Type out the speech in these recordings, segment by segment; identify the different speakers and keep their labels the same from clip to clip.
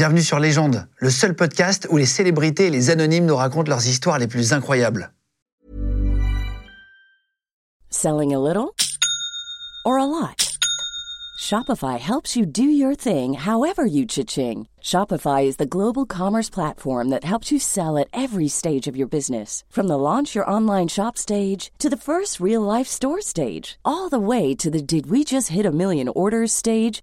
Speaker 1: Bienvenue sur Légende, le seul podcast où les célébrités et les anonymes nous racontent leurs histoires les plus incroyables.
Speaker 2: Selling a little or a lot? Shopify helps you do your thing however you cha-ching. Shopify is the global commerce platform that helps you sell at every stage of your business. From the launch your online shop stage to the first real life store stage, all the way to the did we just hit a million orders stage.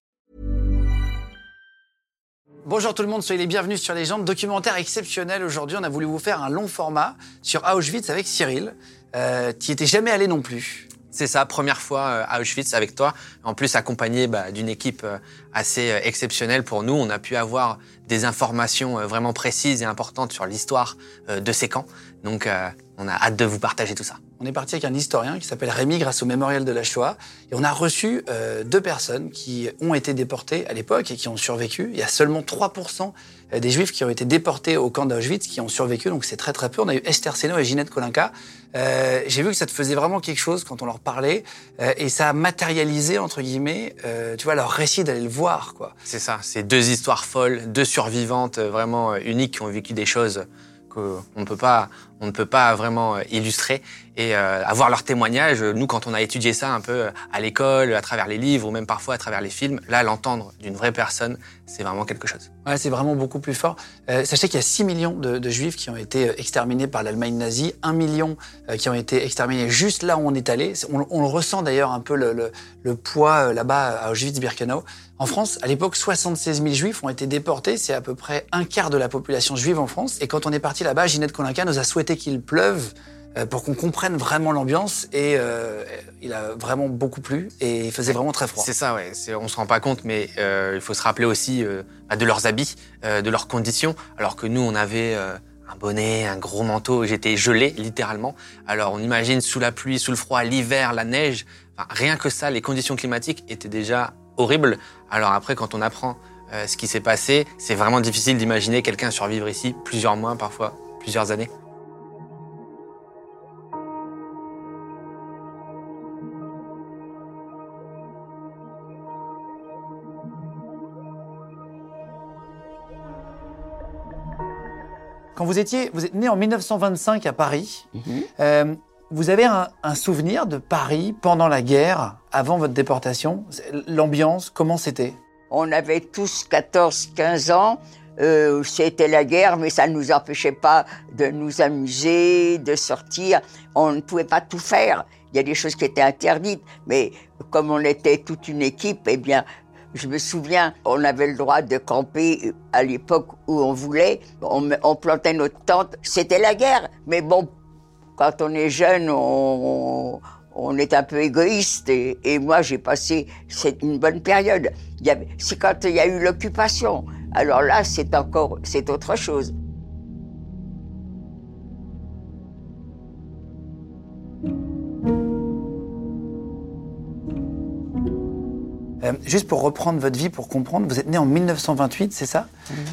Speaker 1: Bonjour tout le monde, soyez les bienvenus sur Légende, documentaire exceptionnel. Aujourd'hui, on a voulu vous faire un long format sur Auschwitz avec Cyril, euh, qui était jamais allé non plus.
Speaker 3: C'est ça, première fois euh, à Auschwitz avec toi. En plus, accompagné bah, d'une équipe euh, assez euh, exceptionnelle pour nous. On a pu avoir des informations vraiment précises et importantes sur l'histoire de ces camps. Donc, on a hâte de vous partager tout ça.
Speaker 1: On est parti avec un historien qui s'appelle Rémi grâce au mémorial de la Shoah. Et on a reçu deux personnes qui ont été déportées à l'époque et qui ont survécu. Il y a seulement 3% des juifs qui ont été déportés au camp d'Auschwitz qui ont survécu. Donc c'est très très peu. On a eu Esther Seno et Ginette Kolinka. Euh, J'ai vu que ça te faisait vraiment quelque chose quand on leur parlait. Euh, et ça a matérialisé, entre guillemets, euh, tu vois, leur récit d'aller le voir. quoi.
Speaker 3: C'est ça. C'est deux histoires folles, deux survivantes vraiment uniques qui ont vécu des choses qu'on ne peut pas, on ne peut pas vraiment euh, illustrer et euh, avoir leur témoignage. Nous, quand on a étudié ça un peu euh, à l'école, à travers les livres ou même parfois à travers les films, là, l'entendre d'une vraie personne, c'est vraiment quelque chose.
Speaker 1: C'est vraiment beaucoup plus fort. sachez qu'il y a 6 millions de, juifs qui ont été exterminés par l'Allemagne nazie, 1 million qui ont été exterminés juste là où on est allé. On, on le ressent d'ailleurs un peu le, le poids là-bas à Auschwitz-Birkenau. En France, à l'époque, 76 000 juifs ont été déportés. C'est à peu près un quart de la population juive en France. Et quand on est parti là-bas, Ginette Kolinka nous a souhaité qu'il pleuve euh, pour qu'on comprenne vraiment l'ambiance. Et euh, il a vraiment beaucoup plu et il faisait vraiment très froid.
Speaker 3: C'est ça, ouais. On se rend pas compte, mais euh, il faut se rappeler aussi bah, de leurs habits, de leurs conditions. Alors que nous, on avait un bonnet, un gros manteau. J'étais gelé, littéralement. Alors on imagine sous la pluie, sous le froid, l'hiver, la neige. rien que ça, les conditions climatiques étaient déjà horribles. Alors après, quand on apprend ce qui s'est passé, c'est vraiment difficile d'imaginer quelqu'un survivre ici plusieurs mois, parfois plusieurs années.
Speaker 1: Quand vous étiez, vous êtes né en 1925 à Paris. Mhm. Euh, vous avez un, souvenir de Paris pendant la guerre, avant votre déportation? L'ambiance, comment c'était?
Speaker 4: On avait tous 14-15 ans. Euh, c'était la guerre, mais ça ne nous empêchait pas de nous amuser, de sortir. On ne pouvait pas tout faire. Il y a des choses qui étaient interdites, mais comme on était toute une équipe, eh bien, je me souviens, on avait le droit de camper à l'époque où on voulait. On, plantait notre tente. C'était la guerre. Mais bon, quand on est jeune, on, est un peu égoïste. Et, moi, j'ai passé une bonne période. C'est quand il y a eu l'occupation. Alors là, c'est encore, c'est autre chose.
Speaker 1: Euh, juste pour reprendre votre vie, pour comprendre, vous êtes né en 1928, c'est ça?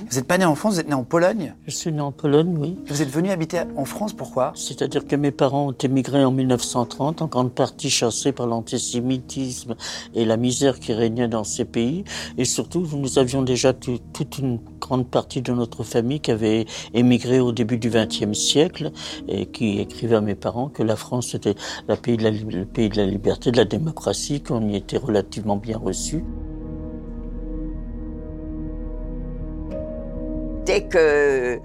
Speaker 1: Vous n'êtes pas né en France, vous êtes né en Pologne
Speaker 5: Je suis né en Pologne, oui.
Speaker 1: Vous êtes venu habiter en France, pourquoi?
Speaker 5: C'est-à-dire que mes parents ont émigré en 1930, en grande partie chassés par l'antisémitisme et la misère qui régnait dans ces pays. Et surtout, nous avions déjà toute une grande partie de notre famille qui avait émigré au début du XXe siècle et qui écrivait à mes parents que la France était le pays de la, le pays de la liberté, de la démocratie, qu'on y était relativement bien reçu
Speaker 4: Dès que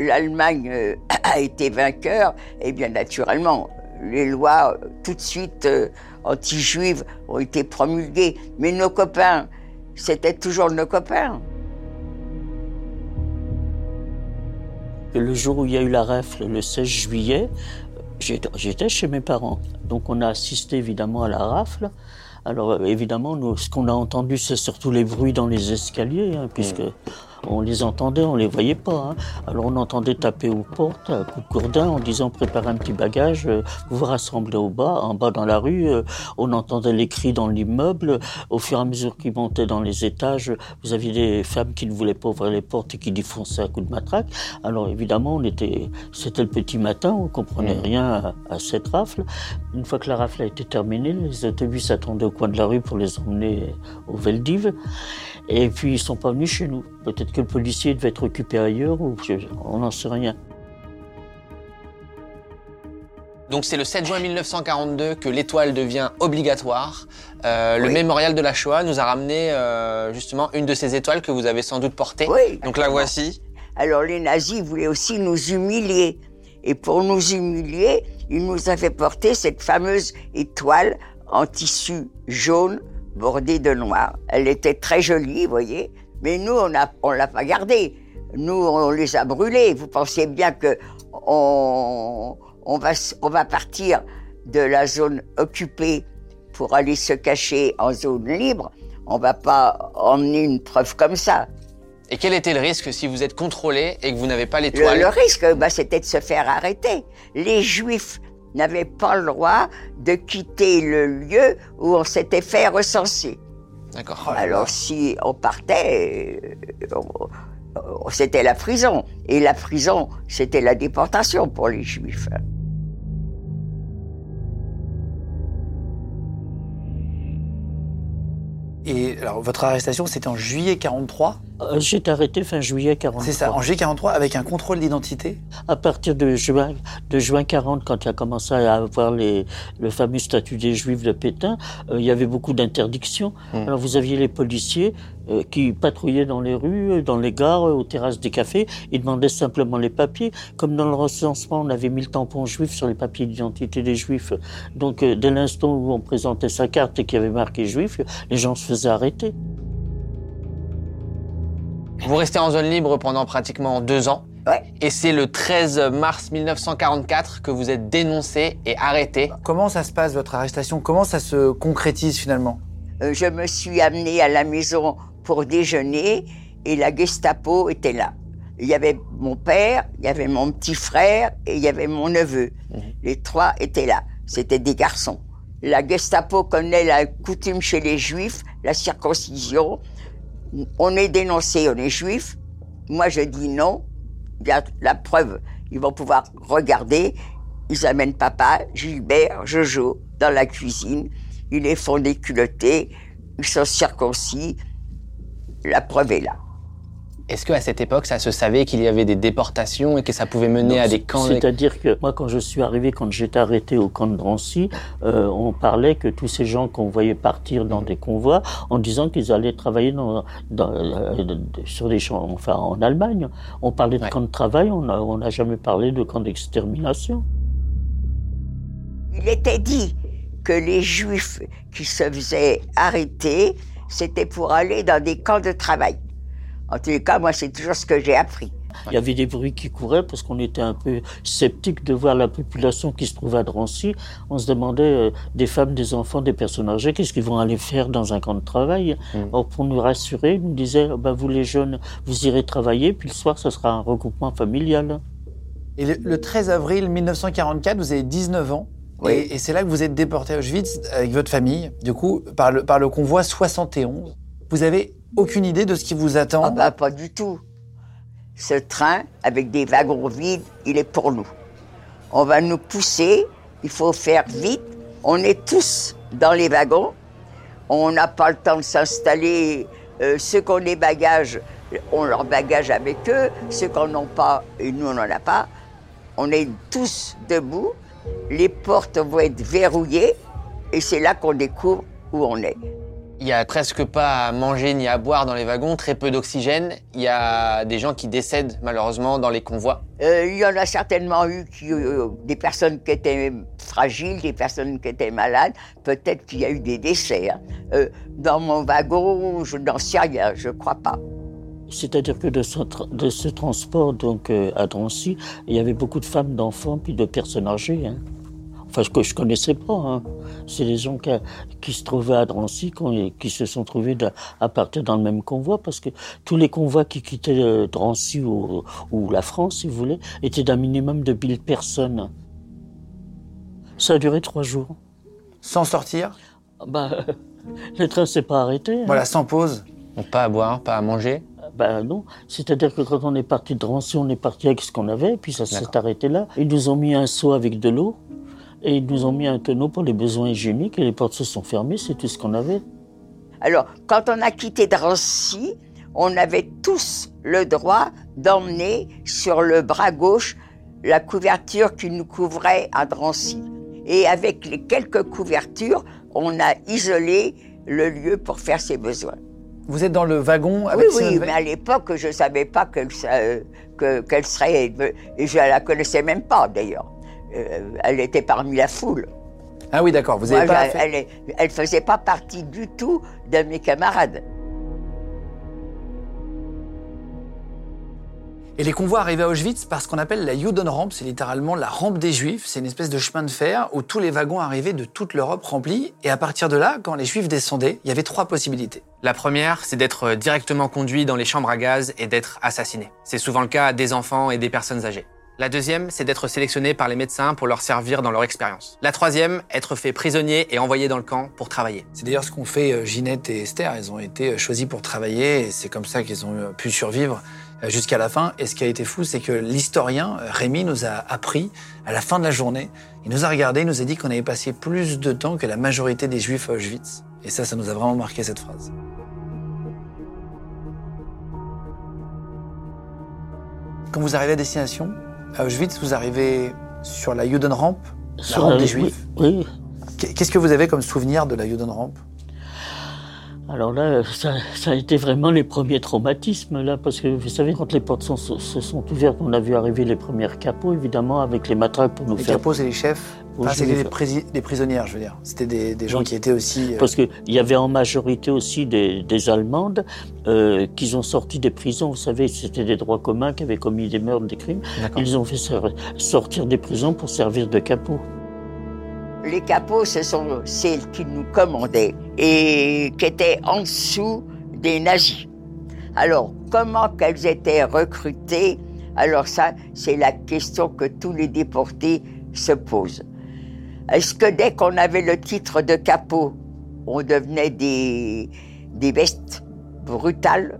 Speaker 4: l'Allemagne euh, a été vainqueur, eh bien naturellement, les lois tout de suite euh, anti-juives ont été promulguées. Mais nos copains, c'était toujours nos copains.
Speaker 5: Le jour où il y a eu la rafle, le 16 juillet, j'étais chez mes parents. Donc on a assisté évidemment à la rafle. Alors euh, évidemment, nous, ce qu'on a entendu, c'est surtout les bruits dans les escaliers, hein, puisque On les entendait, on les voyait pas. Hein. Alors on entendait taper aux portes à coups de gourdin en disant préparez un petit bagage, euh, vous vous rassemblez au bas, en bas dans la rue. Euh, on entendait les cris dans l'immeuble. Au fur et à mesure qu'ils montaient dans les étages, vous aviez des femmes qui ne voulaient pas ouvrir les portes et qui défonçaient à coups de matraque. Alors évidemment, on était, c'était le petit matin, on comprenait mmh. rien à, à cette rafle. Une fois que la rafle a été terminée, les autobus attendaient au coin de la rue pour les emmener au Veldiv. Et puis ils sont pas venus chez nous. Peut-être que le policier devait être occupé ailleurs ou on n'en sait rien.
Speaker 3: Donc c'est le 7 juin 1942 que l'étoile devient obligatoire. Euh, le mémorial de la Shoah nous a ramené euh, justement une de ces étoiles que vous avez sans doute portée.
Speaker 4: Oui.
Speaker 3: Donc la voici.
Speaker 4: Alors les nazis voulaient aussi nous humilier. Et pour nous humilier, ils nous avaient porté cette fameuse étoile en tissu jaune bordée de noir. Elle était très jolie, vous voyez, mais nous, on ne on l'a pas gardée. Nous, on les a brûlés. Vous pensiez bien que on, on, va, on va partir de la zone occupée pour aller se cacher en zone libre. On va pas emmener une preuve comme ça.
Speaker 3: Et quel était le risque si vous êtes contrôlé et que vous n'avez pas l'étoile
Speaker 4: le, le, risque, bah, c'était de se faire arrêter. Les Juifs n'avait pas le droit de quitter le lieu où on s'était fait recenser.
Speaker 3: D'accord.
Speaker 4: Oh Alors si on partait, euh, c'était la prison. Et la prison, c'était la déportation pour les juifs.
Speaker 1: Et alors, votre arrestation, c'était en juillet 43
Speaker 5: euh, J'ai été arrêté fin juillet 43.
Speaker 1: C'est ça, en juillet 43, avec un contrôle d'identité
Speaker 5: À partir de juin, de juin 40, quand il a commencé à avoir les, le fameux statut des Juifs de Pétain, euh, il y avait beaucoup d'interdictions. Hmm. Alors vous aviez les policiers euh, qui patrouillaient dans les rues, dans les gares, aux terrasses des cafés, ils demandaient simplement les papiers. Comme dans le recensement, on avait mis le tampon juif sur les papiers d'identité des Juifs. Donc dès l'instant où on présentait sa carte et qu'il y avait marqué Juif, les gens se faisaient arrêter.
Speaker 3: Vous restez en zone libre pendant pratiquement deux ans. Et c'est le 13 mars 1944 que vous êtes dénoncé et arrêté.
Speaker 1: Comment ça se passe, votre arrestation? Comment ça se concrétise finalement?
Speaker 4: Euh, Je me suis amené à la maison pour déjeuner et la Gestapo était là. Il y avait mon père, il y avait mon petit frère et il y avait mon neveu. Mhm. Les trois étaient là. C'était des garçons. La Gestapo connaît la coutume chez les Juifs, la circoncision on est dénoncé, on est juif. Moi, je dis non. Il y a la preuve. Ils vont pouvoir regarder. Ils amènent papa, Gilbert, Jojo dans la cuisine. Ils les font déculottés. Ils sont circoncis. La preuve est là.
Speaker 3: Est-ce qu'à cette époque, ça se savait qu'il y avait des déportations et que ça pouvait mener à des camps
Speaker 5: C'est-à-dire que moi, quand je suis arrivé, quand j'étais arrêté au camp de Drancy, euh, on parlait que tous ces gens qu'on voyait partir dans des convois en disant qu'ils allaient travailler dans, euh, sur des champs, enfin en Allemagne. On parlait de camps de travail, on n'a jamais parlé de camps d'extermination.
Speaker 4: Il était dit que les Juifs qui se faisaient arrêter, c'était pour aller dans des camps de travail. En tous les cas, moi, c'est toujours ce que j'ai appris.
Speaker 5: Il y avait des bruits qui couraient parce qu'on était un peu sceptique de voir la population qui se trouvait à Drancy. On se demandait, euh, des femmes, des enfants, des personnes âgées, qu'est-ce qu'ils vont aller faire dans un camp de travail? Mm. Pour nous rassurer, ils nous disaient, oh, ben, vous les jeunes, vous irez travailler, puis le soir, ce sera un regroupement familial.
Speaker 1: Et le, 13 avril 1944, vous avez 19 ans. Oui. Et, c'est là que vous êtes déporté à Auschwitz avec votre famille, du coup, par le, par le convoi 71. Vous avez aucune idée de ce qui vous attend
Speaker 4: ah bah, Pas du tout. Ce train, avec des wagons vides, il est pour nous. On va nous pousser, il faut faire vite. On est tous dans les wagons. On n'a pas le temps de s'installer. Euh, ceux qui ont des bagages ont leurs bagages avec eux. Ceux qui n'en ont pas, et nous, on n'en a pas. On est tous debout. Les portes vont être verrouillées. Et c'est là qu'on découvre où on est.
Speaker 3: Il y a presque pas à manger ni à boire dans les wagons, très peu d'oxygène. Il y a des gens qui décèdent malheureusement dans les convois.
Speaker 4: Euh, il y en a certainement eu qui, euh, des personnes qui étaient fragiles, des personnes qui étaient malades. Peut-être qu'il y a eu des décès. Hein. Euh, dans mon wagon, je n'en sais rien, je crois pas.
Speaker 5: C'est-à-dire que de ce, de ce, transport donc à Drancy, il y avait beaucoup de femmes, d'enfants, puis de personnes âgées. Hein. enfin que je connaissais pas. Hein. C'est des gens qui, qui, se trouvaient à Drancy, qui se sont trouvés à partir dans le même convoi, parce que tous les convois qui quittaient euh, Drancy ou, ou la France, si vous voulez, étaient d'un minimum de 1000 personnes. Ça a duré trois jours.
Speaker 1: Sans sortir?
Speaker 5: Bah, Le train s'est pas arrêté. Hein.
Speaker 1: Voilà, sans pause?
Speaker 3: Pas à boire, pas à manger?
Speaker 5: Ben non, c'est-à-dire que quand on est parti de Drancy, on est parti avec ce qu'on avait, puis ça s'est arrêté là. Ils nous ont mis un seau avec de l'eau, et ils nous ont mis un tonneau pour les besoins hygiéniques, et les portes se sont fermées, c'est tout ce qu'on avait.
Speaker 4: Alors, quand on a quitté Drancy, on avait tous le droit d'emmener sur le bras gauche la couverture qui nous couvrait à Drancy. Et avec les quelques couvertures, on a isolé le lieu pour faire ses besoins.
Speaker 1: Vous êtes dans le wagon avec
Speaker 4: Oui, oui, mais à l'époque, je ne savais pas qu'elle que, serait. Et je ne la connaissais même pas, d'ailleurs. Euh, elle était parmi la foule.
Speaker 1: Ah oui, d'accord. Vous avez pas
Speaker 4: Elle ne faisait pas partie du tout de mes camarades.
Speaker 1: Et les convois arrivaient à Auschwitz par ce qu'on appelle la Judenrampe, c'est littéralement la rampe des Juifs. C'est une espèce de chemin de fer où tous les wagons arrivaient de toute l'Europe remplis. Et à partir de là, quand les Juifs descendaient, il y avait trois possibilités.
Speaker 3: La première, c'est d'être directement conduit dans les chambres à gaz et d'être assassiné. C'est souvent le cas des enfants et des personnes âgées. La deuxième, c'est d'être sélectionné par les médecins pour leur servir dans leur expérience. La troisième, être fait prisonnier et envoyé dans le camp pour travailler.
Speaker 1: C'est d'ailleurs ce qu'ont fait euh, Ginette et Esther. Elles ont été euh, choisies pour travailler et c'est comme ça qu'elles ont euh, pu survivre jusqu'à la fin. Et ce qui a été fou, c'est que l'historien Rémi nous a appris à la fin de la journée, il nous a regardé, il nous a dit qu'on avait passé plus de temps que la majorité des Juifs à Auschwitz. Et ça, ça nous a vraiment marqué cette phrase. Quand vous arrivez à destination, à Auschwitz, vous arrivez sur la Judenrampe, la rampe des Juifs.
Speaker 5: Oui.
Speaker 1: Qu'est-ce que vous avez comme souvenir de la Judenrampe
Speaker 5: alors là, ça, a été vraiment les premiers traumatismes, là, parce que vous savez, quand les portes se sont ouvertes, on a vu arriver les premières capots, évidemment, avec les matraques pour nous
Speaker 1: les
Speaker 5: faire.
Speaker 1: Les capots, c'est les chefs ah, C'était des, prisonnières, je veux dire. C'était des, gens qui étaient aussi.
Speaker 5: Euh, parce qu'il y avait en majorité aussi des, Allemandes euh, qui ont sorti des prisons. Vous savez, c'était des droits communs qui avaient commis des meurtres, des crimes. Ils ont fait sortir des prisons pour servir de capots.
Speaker 4: Les capots, ce sont celles qui nous commandaient et qui étaient en dessous des nazis. Alors, comment qu'elles étaient recrutées? Alors ça, c'est la question que tous les déportés se posent. Est-ce que dès qu'on avait le titre de capot, on devenait des, des bestes brutales?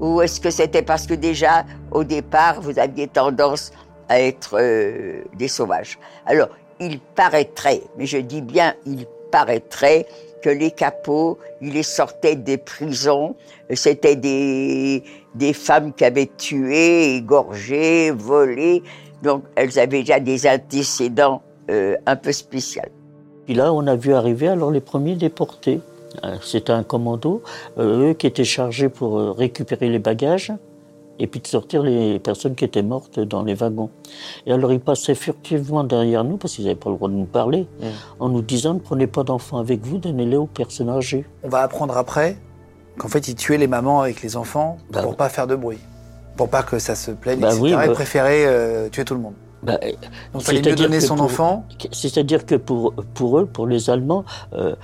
Speaker 4: Ou est-ce que c'était parce que déjà, au départ, vous aviez tendance à être euh, des sauvages? Alors, il paraîtrait, mais je dis bien il paraîtrait, que les capots, ils les sortaient des prisons. C'était des, des femmes qui avaient tué, égorgé, volé. Donc, elles avaient déjà des antécédents euh, un peu spéciaux.
Speaker 5: Puis là, on a vu arriver alors les premiers déportés. Euh, c'était un commando, euh, eux qui étaient chargés pour récupérer les bagages et puis de sortir les personnes qui étaient mortes dans les wagons. Et alors ils passaient furtivement derrière nous, parce qu'ils n'avaient pas le droit de nous parler, mm. en nous disant ne prenez pas d'enfants avec vous, donnez-les aux personnes âgées.
Speaker 1: On va apprendre après qu'en fait ils tuaient les mamans avec les enfants bah pour ne pas faire de bruit, pour pas que ça se plaigne, bah etc. Oui, bah... Ils préféraient euh, tuer tout le monde. Bah, Donc il fallait mieux donner son enfant.
Speaker 5: C'est-à-dire que pour, pour eux, pour les Allemands, euh,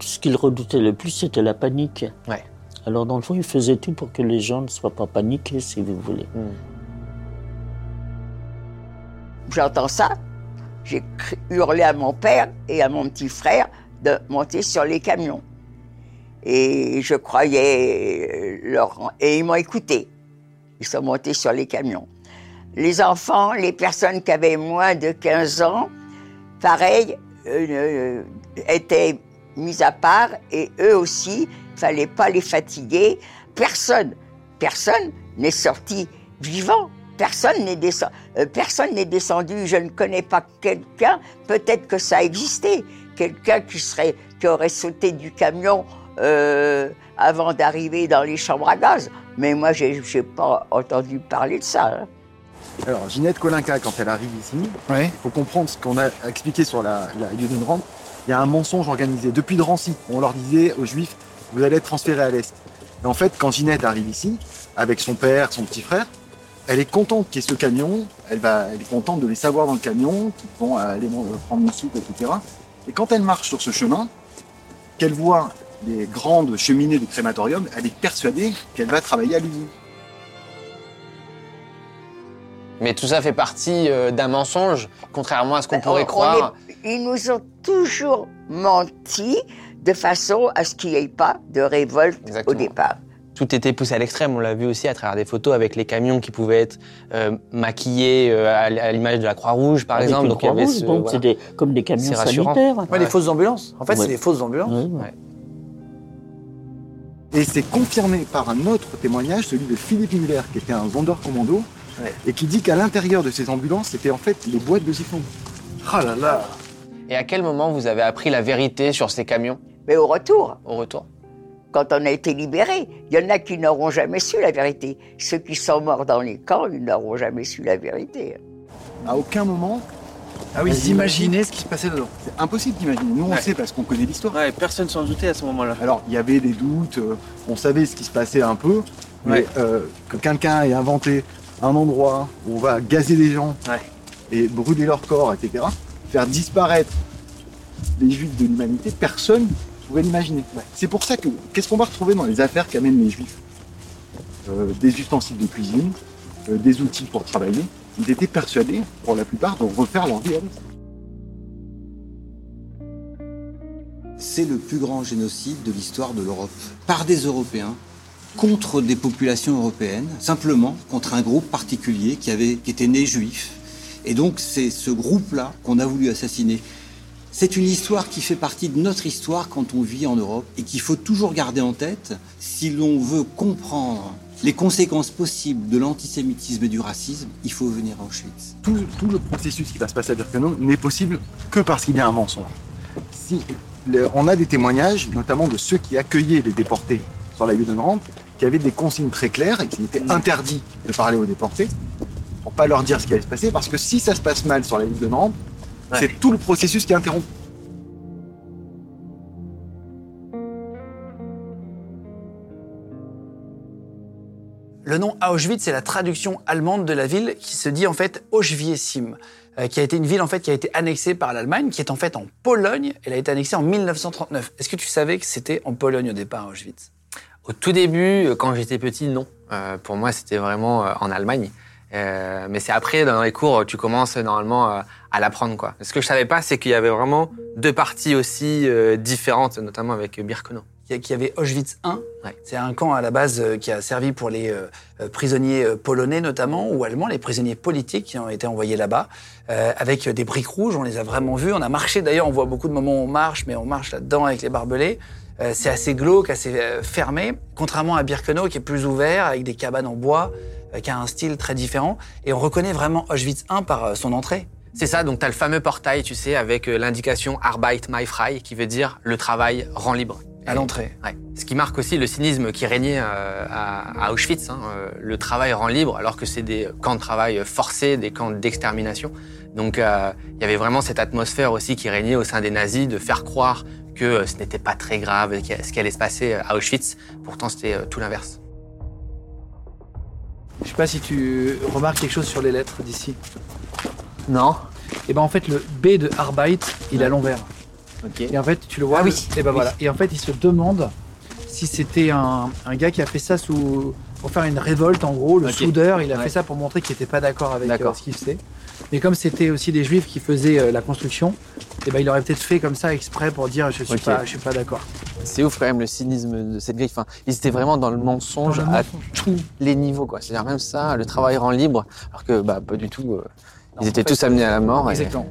Speaker 5: ce qu'ils redoutaient le plus, c'était la panique.
Speaker 1: Ouais.
Speaker 5: Alors dans le fond, il faisait tout pour que les gens ne soient pas paniqués, si vous voulez. Hmm.
Speaker 4: J'entends ça, j'ai hurlé à mon père et à mon petit frère de monter sur les camions. Et je croyais leur... Et ils m'ont écouté. Ils sont montés sur les camions. Les enfants, les personnes qui avaient moins de 15 ans, pareil, euh, euh, étaient mis à part et eux aussi, fallait pas les fatiguer. Personne, personne n'est sorti vivant. Personne n'est descendu, euh, personne n'est descendu. Je ne connais pas quelqu'un. Peut-être que ça existait. Quelqu'un qui serait, qui aurait sauté du camion euh, avant d'arriver dans les chambres à gaz. Mais moi, j'ai, n'ai pas entendu parler de ça. Hein.
Speaker 6: Alors, Ginette Kolinka, quand elle arrive ici, il faut comprendre ce qu'on a expliqué sur la, la Judenrampe. Il y a un mensonge organisé. Depuis Drancy, on leur disait aux Juifs vous allez être transféré à l'Est. Et en fait, quand Ginette arrive ici, avec son père, son petit frère, Elle est contente qu'il y ait ce camion, elle, va, elle est contente de les savoir dans le camion, qui vont aller prendre une soupe, etc. Et quand elle marche sur ce chemin, qu'elle voit les grandes cheminées du crématorium, elle est persuadée qu'elle va travailler à l'usine.
Speaker 3: Mais tout ça fait partie euh, d'un mensonge, contrairement à ce qu'on ben, pourrait croire.
Speaker 4: ils nous ont toujours menti de façon à ce qu'il n'y ait pas de révolte au départ.
Speaker 3: Tout était poussé à l'extrême. On l'a vu aussi à travers des photos avec les camions qui pouvaient être euh, maquillés euh, à l'image de la Croix-Rouge, par exemple.
Speaker 5: Donc, c'est comme des camions sanitaires.
Speaker 1: Ouais, les fausses ambulances. En fait, c'est des fausses ambulances.
Speaker 6: Et c'est confirmé par un autre témoignage, celui de Philippe Muller, qui était un vendeur commando, et qui dit qu'à l'intérieur de ces ambulances, c'était en fait les boîtes de siphon.
Speaker 1: Oh là là
Speaker 3: Et à quel moment vous avez appris la vérité sur ces camions?
Speaker 4: Mais au retour.
Speaker 3: Au retour
Speaker 4: quand on a été libérés. Il y en a qui n'auront jamais su la vérité. Ceux qui sont morts dans les camps, ils n'auront jamais su la vérité.
Speaker 6: À aucun moment.
Speaker 1: Ah oui, s'imaginer ce qui se passait dedans.
Speaker 6: C'est impossible d'imaginer. Nous, on sait parce qu'on connaît l'histoire.
Speaker 1: Ouais, personne s'en doutait à ce moment-là.
Speaker 6: Alors, il y avait des doutes, euh, on savait ce qui se passait un peu, mais euh, que quelqu'un ait inventé un endroit où on va gazer les gens et brûler leur corps, etc., faire disparaître les juifs de l'humanité, personne pouvez l'imaginer. C'est pour ça que, qu'est-ce qu'on va retrouver dans les affaires qu'amènent les juifs? Euh, Des ustensiles de cuisine, euh, des outils pour travailler. Ils étaient persuadés, pour la plupart, de refaire leur vie.
Speaker 7: C'est le plus grand génocide de l'histoire de l'Europe. Par des Européens, contre des populations européennes, simplement contre un groupe particulier qui, avait, qui était né juif. Et donc c'est ce groupe-là qu'on a voulu assassiner. C'est une histoire qui fait partie de notre histoire quand on vit en Europe et qu'il faut toujours garder en tête si l'on veut comprendre les conséquences possibles de l'antisémitisme et du racisme, il faut venir à Auschwitz.
Speaker 6: Tout, le processus qui va se passer à Birkenau n'est possible que parce qu'il y a un mensonge. Si, on a des témoignages, notamment de ceux qui accueillaient les déportés sur la rampe, qui avaient des consignes très claires et qu'il était interdit de parler aux déportés, pour pas leur dire ce qui allait se passer, parce que si ça se passe mal sur la de c'est tout le processus qui est interrompu.
Speaker 1: Le nom Auschwitz, c'est la traduction allemande de la ville qui se dit en fait Auschwiesim, euh, qui a été une ville en fait qui a été annexée par l'Allemagne, qui est en fait en Pologne. Elle a été annexée en 1939. Est-ce que tu savais que c'était en Pologne au départ, Auschwitz?
Speaker 3: Au tout début, euh, quand j'étais petit, non. Euh, pour moi, c'était vraiment en Allemagne. Mais c'est après, dans les cours, tu commences normalement à l'apprendre. Quoi. Ce que je savais pas, c'est qu'il y avait vraiment deux parties aussi euh, différentes, notamment avec Birkenau.
Speaker 1: Qu'il y avait Auschwitz 1, c'est un camp à la base euh, qui a servi pour les euh, prisonniers polonais notamment, ou allemands, les prisonniers politiques qui ont été envoyés là-bas, avec des briques rouges, on les a vraiment vus. On a marché d'ailleurs, on voit beaucoup de moments où on marche, mais on marche là-dedans avec les barbelés. c'est assez glauque, assez fermé, contrairement à Birkenau qui est plus ouvert, avec des cabanes en bois, qui a un style très différent. Et on reconnaît vraiment Auschwitz 1 par son entrée.
Speaker 3: C'est ça, donc tu as le fameux portail, tu sais, avec euh, l'indication Arbeit mai frei, qui veut dire le travail rend libre.
Speaker 1: À l'entrée.
Speaker 3: Ouais. Ce qui marque aussi le cynisme qui régnait euh, à, Auschwitz. Hein, euh, le travail rend libre, alors que c'est des camps de travail forcés, des camps d'extermination. Donc il y avait vraiment cette atmosphère aussi qui régnait au sein des nazis de faire croire que ce n'était pas très grave ce qui allait se passer à Auschwitz. Pourtant, c'était tout l'inverse.
Speaker 1: Je sais pas si tu remarques quelque chose sur les lettres d'ici.
Speaker 3: Non.
Speaker 1: Et ben en fait le B de Arbeit, il est à l'envers. Et en fait, tu le vois.
Speaker 3: Ah oui.
Speaker 1: Et ben voilà. Et en fait, il se demande si c'était un, gars qui a fait ça sous pour faire une révolte en gros, le soudeur, il a fait ça pour montrer qu'il n'était pas d'accord avec euh, ce qu'il faisait. Mais comme c'était aussi des juifs qui faisaient euh, la construction, et ben il aurait peut-être fait comme ça exprès pour dire je suis pas je suis pas d'accord.
Speaker 3: C'est ouf quand même le cynisme de cette grille. Enfin, ils étaient vraiment dans le mensonge, à tous les niveaux quoi. C'est-à-dire même ça, le travail rend libre, alors que bah pas du tout. Euh, ils étaient tous amenés à la mort.
Speaker 1: Exactement.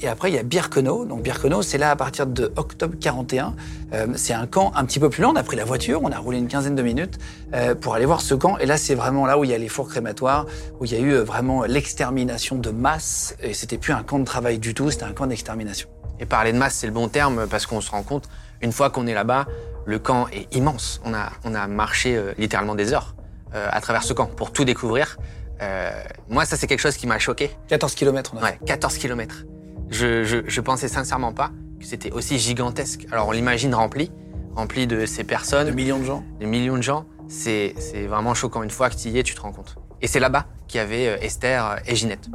Speaker 1: Et après, il y a Birkenau. Donc Birkenau, c'est là à partir de octobre 41. Euh, c'est un camp un petit peu plus lent. On a pris la voiture, on a roulé une quinzaine de minutes euh, pour aller voir ce camp. Et là, c'est vraiment là où il y a les fours crématoires, où il y a eu vraiment l'extermination de masse. Et c'était plus un camp de travail du tout, c'était un camp d'extermination.
Speaker 3: Et parler de masse, c'est le bon terme parce qu'on se rend compte, une fois qu'on est là-bas, le camp est immense. On a, on a marché euh, littéralement des heures euh, à travers ce camp pour tout découvrir. Euh, moi, ça, c'est quelque chose qui m'a choqué.
Speaker 1: 14 km, on a
Speaker 3: Ouais, 14 km. Je, je, je pensais sincèrement pas que c'était aussi gigantesque. Alors, on l'imagine rempli, rempli de ces personnes.
Speaker 1: De millions de gens.
Speaker 3: Des millions de gens. C'est vraiment choquant. Une fois que tu y es, tu te rends compte. Et c'est là-bas qu'il y avait euh, Esther et Ginette.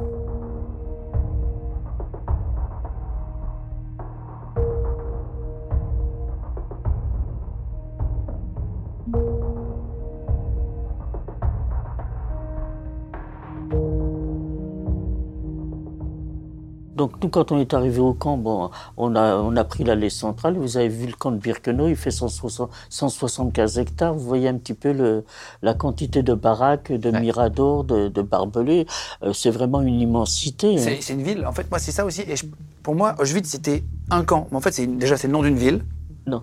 Speaker 5: Quand on est arrivé au camp, bon, on, a, on a pris l'allée centrale. Vous avez vu le camp de Birkenau, il fait 175 hectares. Vous voyez un petit peu le, la quantité de baraques, de miradors, de, de barbelés. Euh, c'est vraiment une immensité.
Speaker 1: Hein. C'est une ville. En fait, moi, c'est ça aussi. Et pour moi, Auschwitz, c'était un camp. Mais en fait, c'est déjà, c'est le nom d'une ville.
Speaker 5: Non,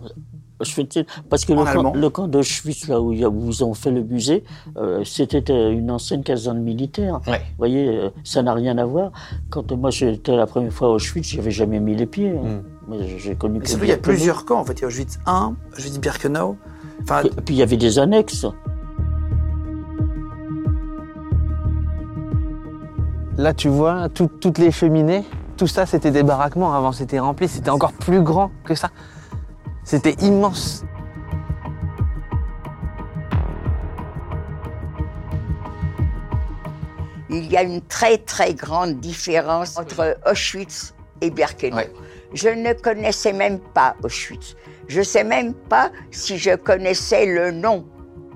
Speaker 5: parce que le camp, d'Auschwitz, là où, ils ont fait le musée, euh, c'était euh, une ancienne caserne militaire. Vous voyez, euh, ça n'a rien à voir. Quand moi j'étais la première fois à Auschwitz, j'avais jamais mis les pieds. Hein.
Speaker 1: Hmm. J'ai connu. il y a plusieurs camps en fait. Il y a Auschwitz 1, Auschwitz-Birkenau.
Speaker 5: Enfin... Et puis il y avait des annexes.
Speaker 8: Là, tu vois, toutes les cheminées, tout ça, c'était des baraquements. Avant, c'était rempli. C'était encore plus grand que ça. C'était immense.
Speaker 4: Il y a une très très grande différence entre Auschwitz et Birkenau. Je ne connaissais même pas Auschwitz. Je ne sais même pas si je connaissais le nom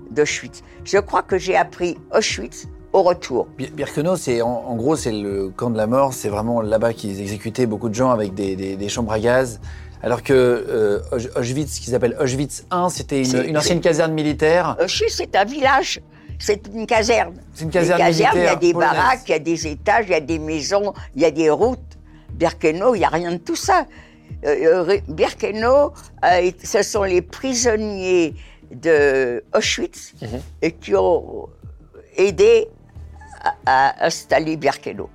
Speaker 4: d'Auschwitz. Je crois que j'ai appris Auschwitz au retour.
Speaker 1: Birkenau, c'est en, gros c'est le camp de la mort. C'est vraiment là-bas qu'ils exécutaient beaucoup de gens avec des chambres à gaz. Alors que euh, Auschwitz, ce qu'ils appellent Auschwitz 1, c'était une, ancienne caserne militaire.
Speaker 4: Auschwitz, c'est un village. C'est une caserne.
Speaker 1: C'est une caserne militaire.
Speaker 4: Il y a des baraques, il y a des étages, il y a des maisons, il y a des routes. Birkenau, il n'y a rien de tout ça. Euh, euh Birkenau, euh, ce sont les prisonniers de Auschwitz mhm. qui ont aidé à installer Birkenau.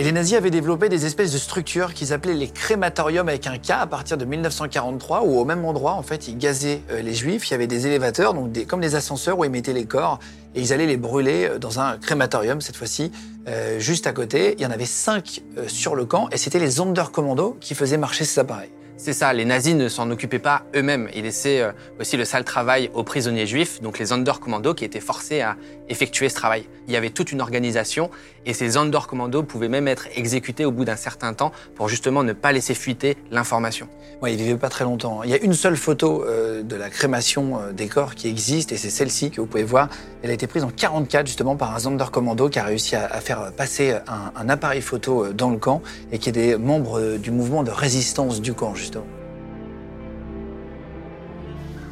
Speaker 1: Et les nazis avaient développé des espèces de structures qu'ils appelaient les crématoriums avec un K à partir de 1943, où au même endroit, en fait, ils gazaient euh, les juifs. Il y avait des élévateurs, donc comme des ascenseurs où ils mettaient les corps, et ils allaient les brûler euh, dans un crématorium, cette fois-ci, euh, juste à côté. Il y en avait cinq sur le camp, et c'était les Sonderkommando qui faisaient marcher ces appareils.
Speaker 3: C'est ça, les nazis ne s'en occupaient pas eux-mêmes. Ils laissaient euh, aussi le sale travail aux prisonniers juifs, donc les Sonderkommando, qui étaient forcés à effectuer ce travail. Il y avait toute une organisation et ces Sonderkommando pouvaient même être exécutés au bout d'un certain temps pour justement ne pas laisser fuiter l'information.
Speaker 1: Ouais, ils vivaient pas très longtemps. Il y a une seule photo euh, de la crémation euh, des corps qui existe et c'est celle-ci que vous pouvez voir. Elle a été prise en 44 justement par un Sonderkommando qui a réussi à, faire passer un, un, appareil photo dans le camp et qui est des membres du mouvement de résistance du camp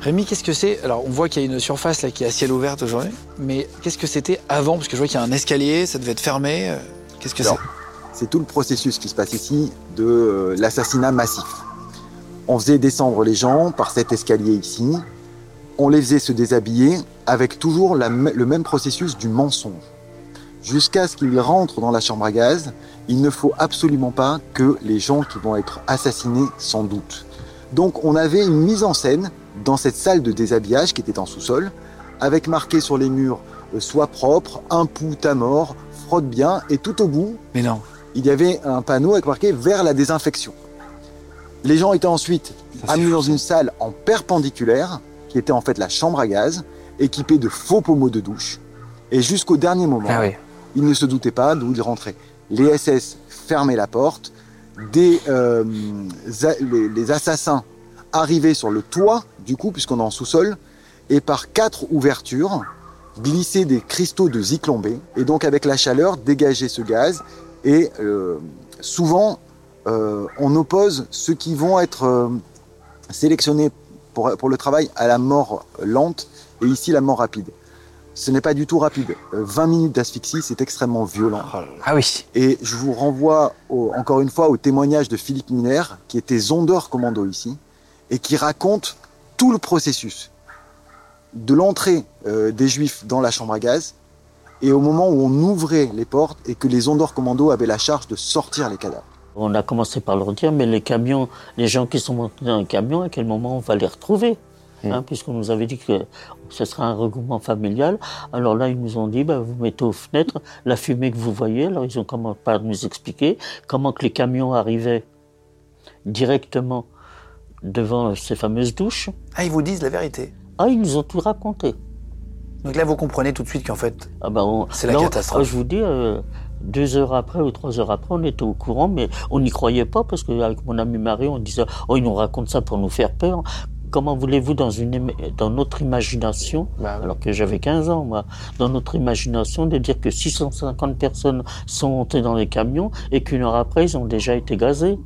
Speaker 1: Rémi, qu'est-ce que c'est Alors, on voit qu'il y a une surface là qui est à ciel ouvert aujourd'hui, mais qu'est-ce que c'était avant? Parce que je vois qu'il y a un escalier, ça devait être fermé. Euh, qu'est-ce que c'est?
Speaker 6: C'est tout le processus qui se passe ici de euh, l'assassinat massif. On faisait descendre les gens par cet escalier ici, on les faisait se déshabiller avec toujours le même processus du mensonge. Jusqu'à ce qu'ils rentrent dans la chambre à gaz, il ne faut absolument pas que les gens qui vont être assassinés s'en doutent. Donc on avait une mise en scène dans cette salle de déshabillage qui était en sous-sol, avec marqué sur les murs euh, Sois propre, un pouls à mort, frotte bien, et tout au bout,
Speaker 1: Mais non.
Speaker 6: il y avait un panneau avec marqué Vers la désinfection. Les gens étaient ensuite amenés dans une salle en perpendiculaire, qui était en fait la chambre à gaz, équipée de faux pommeaux de douche. Et jusqu'au dernier moment, ah ils ne se doutaient pas d'où ils rentraient les SS fermaient la porte, euh, les, assassins arrivaient sur le toit, du coup, puisqu'on est en sous-sol, et par quatre ouvertures, glissaient des cristaux de zyklon et donc avec la chaleur, dégager ce gaz, et euh, souvent, euh, on oppose ceux qui vont être sélectionnés pour le travail à la mort lente, et ici la mort rapide ce n'est pas du tout rapide. 20 euh, minutes d'asphyxie, c'est extrêmement violent.
Speaker 1: Oh ah oui.
Speaker 6: Et je vous renvoie encore une fois au témoignage de Philippe Miner, qui était zondeur commando ici, et qui raconte tout le processus de l'entrée euh, des Juifs dans la chambre à gaz, et au moment où on ouvrait les portes et que les ondeurs commando avaient la charge de sortir les cadavres.
Speaker 5: On a commencé par leur dire, mais les camions, les gens qui sont montés dans le camion, à quel moment on va les retrouver Hein, puisqu'on nous avait dit que ce serait un regroupement familial. Alors là, ils nous ont dit, bah, vous mettez aux fenêtres la fumée que vous voyez. Alors ils ont commencé par nous expliquer comment que les camions arrivaient. directement devant ces fameuses douches.
Speaker 1: Ah, ils vous disent la vérité.
Speaker 5: Ah, ils nous ont tout raconté.
Speaker 1: Donc là, vous comprenez tout de suite qu'en fait,
Speaker 5: Ah on-
Speaker 1: C'est la catastrophe.
Speaker 5: ah, Je vous dis, euh, deux heures après ou trois heures après, on était au courant, mais on n'y croyait pas parce qu'avec mon ami Marie, on disait, oh, ils nous racontent ça pour nous faire peur. Comment voulez-vous, dans, une, im- dans notre imagination,
Speaker 8: Bah
Speaker 5: alors que j'avais 15 ans, moi, dans notre imagination, de dire que 650 personnes sont montées dans les camions et qu'une heure après, ils ont déjà été gazés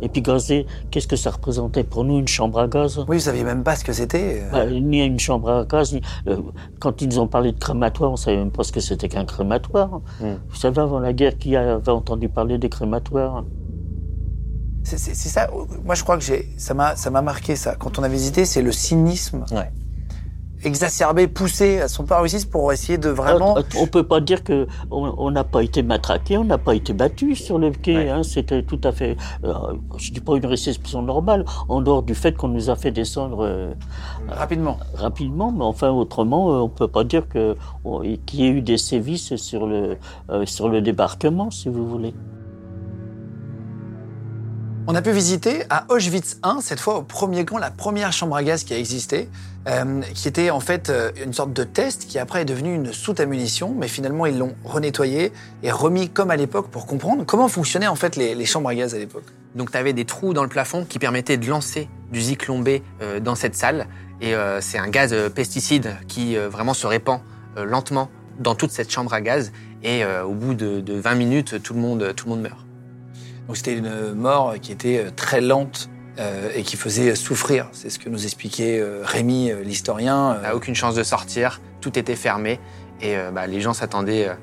Speaker 5: Et puis gazés, qu'est-ce que ça représentait pour nous, une chambre à gaz?
Speaker 1: Oui, vous saviez même pas ce que c'était. euh.
Speaker 5: bah, ni une chambre à gaz, ni, euh, quand ils nous ont parlé de crématoire, on savait même pas ce que c'était qu'un crématoire.
Speaker 8: Hmm.
Speaker 5: Vous savez, avant la guerre, qui avait entendu parler des crématoires?
Speaker 1: C'est ça. Moi, je crois que j'ai, ça m'a, ça m'a marqué ça. Quand on a visité, c'est le cynisme
Speaker 8: Ouais.
Speaker 1: exacerbé, poussé à son paroxysme pour essayer de vraiment.
Speaker 5: Euh, On peut pas dire que on n'a pas été matraqué, on n'a pas été battu sur le quai.
Speaker 8: Ouais.
Speaker 5: hein, C'était tout à fait, euh, je dis pas une réception normale, en dehors du fait qu'on nous a fait descendre euh,
Speaker 1: Rapidement.
Speaker 5: rapidement, mais enfin autrement, euh, on peut pas dire que on- qu'il y ait eu des sévices sur le euh, sur le débarquement, si vous voulez.
Speaker 1: On a pu visiter à Auschwitz 1, cette fois au premier camp, la première chambre à gaz qui a existé, euh, qui était en fait euh, une sorte de test qui après est devenue une soute à munitions, mais finalement ils l'ont renettoyé et remis comme à l'époque pour comprendre comment fonctionnaient en fait les, chambres à gaz à l'époque.
Speaker 3: Donc tu avais des trous dans le plafond qui permettaient de lancer du zyklon B euh, dans cette salle. Et euh, c'est un gaz pesticide qui vraiment se répand lentement dans toute cette chambre à gaz. Et au bout de, de 20 minutes, tout le monde, tout le monde meurt.
Speaker 1: Donc c'était une mort qui était euh, très lente euh, et qui faisait souffrir. C'est ce que nous expliquait euh, Rémi, euh, l'historien.
Speaker 3: Aucune chance de sortir, tout était fermé. Et euh, bah, les gens s'attendaient euh,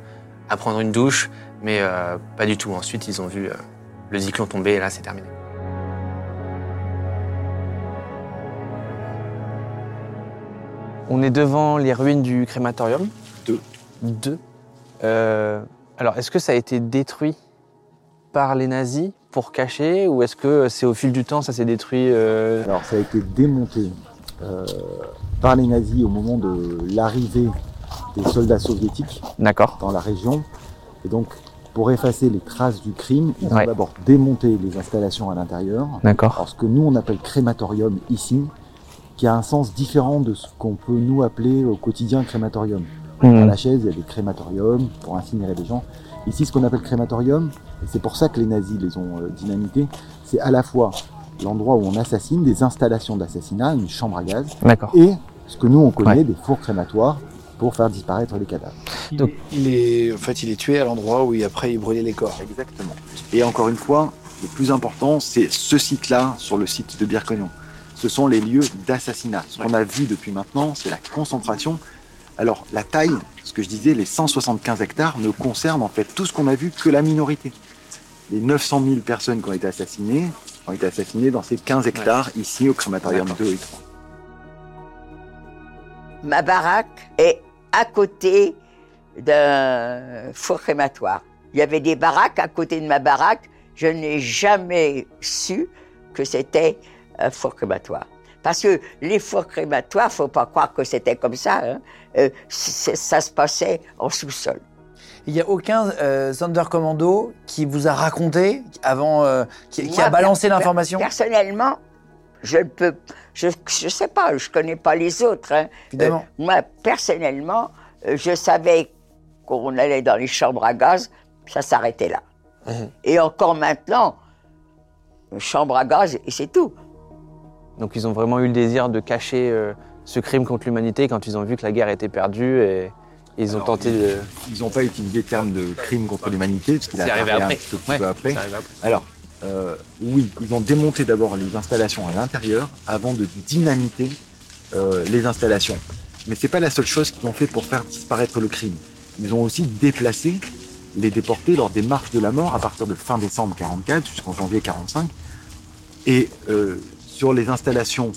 Speaker 3: à prendre une douche, mais euh, pas du tout. Ensuite, ils ont vu euh, le zyklon tomber et là, c'est terminé.
Speaker 8: On est devant les ruines du crématorium.
Speaker 6: Deux.
Speaker 8: Deux. Euh, alors, est-ce que ça a été détruit par les nazis pour cacher ou est-ce que c'est au fil du temps ça s'est détruit euh,
Speaker 6: Alors, ça a été démonté euh, par les nazis au moment de l'arrivée des soldats soviétiques dans la région. Et donc, pour effacer les traces du crime, ils ont
Speaker 8: Ouais.
Speaker 6: d'abord démonté les installations à l'intérieur.
Speaker 8: D'accord.
Speaker 6: Alors, ce que nous, on appelle crématorium ici, qui a un sens différent de ce qu'on peut nous appeler au quotidien crématorium. À
Speaker 8: Hmm.
Speaker 6: la chaise, il y a des crématoriums pour incinérer les gens. Ici, ce qu'on appelle crématorium, et c'est pour ça que les nazis les ont euh, dynamités, c'est à la fois l'endroit où on assassine, des installations d'assassinat, une chambre à gaz, et ce que nous on connaît
Speaker 8: Ouais.
Speaker 6: des fours crématoires pour faire disparaître les cadavres.
Speaker 8: Donc-
Speaker 1: il est, en fait, il est tué à l'endroit où il, après il brûlait les corps.
Speaker 6: Exactement. Et encore une fois, le plus important, c'est ce site-là sur le site de Bircognon. Ce sont les lieux d'assassinat. Ce qu'on a vu depuis maintenant, c'est la concentration. Alors, la taille, ce que je disais, les 175 hectares ne concernent en fait tout ce qu'on a vu que la minorité. Les 900 000 personnes qui ont été assassinées ont été assassinées dans ces 15 hectares ici au crématorium 2 et 3.
Speaker 4: Ma baraque est à côté d'un four crématoire. Il y avait des baraques à côté de ma baraque. Je n'ai jamais su que c'était un four crématoire. Parce que les fours crématoires, faut pas croire que c'était comme ça. hein. Euh, ça se passait en sous-sol.
Speaker 1: Il n'y a aucun euh, Sonderkommando qui vous a raconté avant, euh, qui, a balancé
Speaker 4: per-
Speaker 1: l'information?
Speaker 4: Personnellement, je ne peux, je, je sais pas, je connais pas les autres. hein.
Speaker 1: Évidemment.
Speaker 4: Euh, moi, personnellement, euh, je savais qu'on allait dans les chambres à gaz, ça s'arrêtait là.
Speaker 1: Mhm.
Speaker 4: Et encore maintenant, chambre à gaz et c'est tout.
Speaker 8: Donc ils ont vraiment eu le désir de cacher euh, ce crime contre l'humanité quand ils ont vu que la guerre était perdue et ils ont
Speaker 6: Alors,
Speaker 8: tenté de.
Speaker 6: Ils n'ont pas utilisé le terme de crime contre l'humanité, parce qu'il
Speaker 3: C'est
Speaker 6: a
Speaker 3: arrivé
Speaker 6: apparu un
Speaker 3: après.
Speaker 6: petit peu
Speaker 3: Ouais,
Speaker 6: après.
Speaker 3: après.
Speaker 6: Alors, euh, oui, ils ont démonté d'abord les installations à l'intérieur avant de dynamiter euh, les installations. Mais c'est pas la seule chose qu'ils ont fait pour faire disparaître le crime. Ils ont aussi déplacé les déportés lors des marches de la mort à partir de fin décembre 44 jusqu'en janvier 45. Et euh, sur les installations,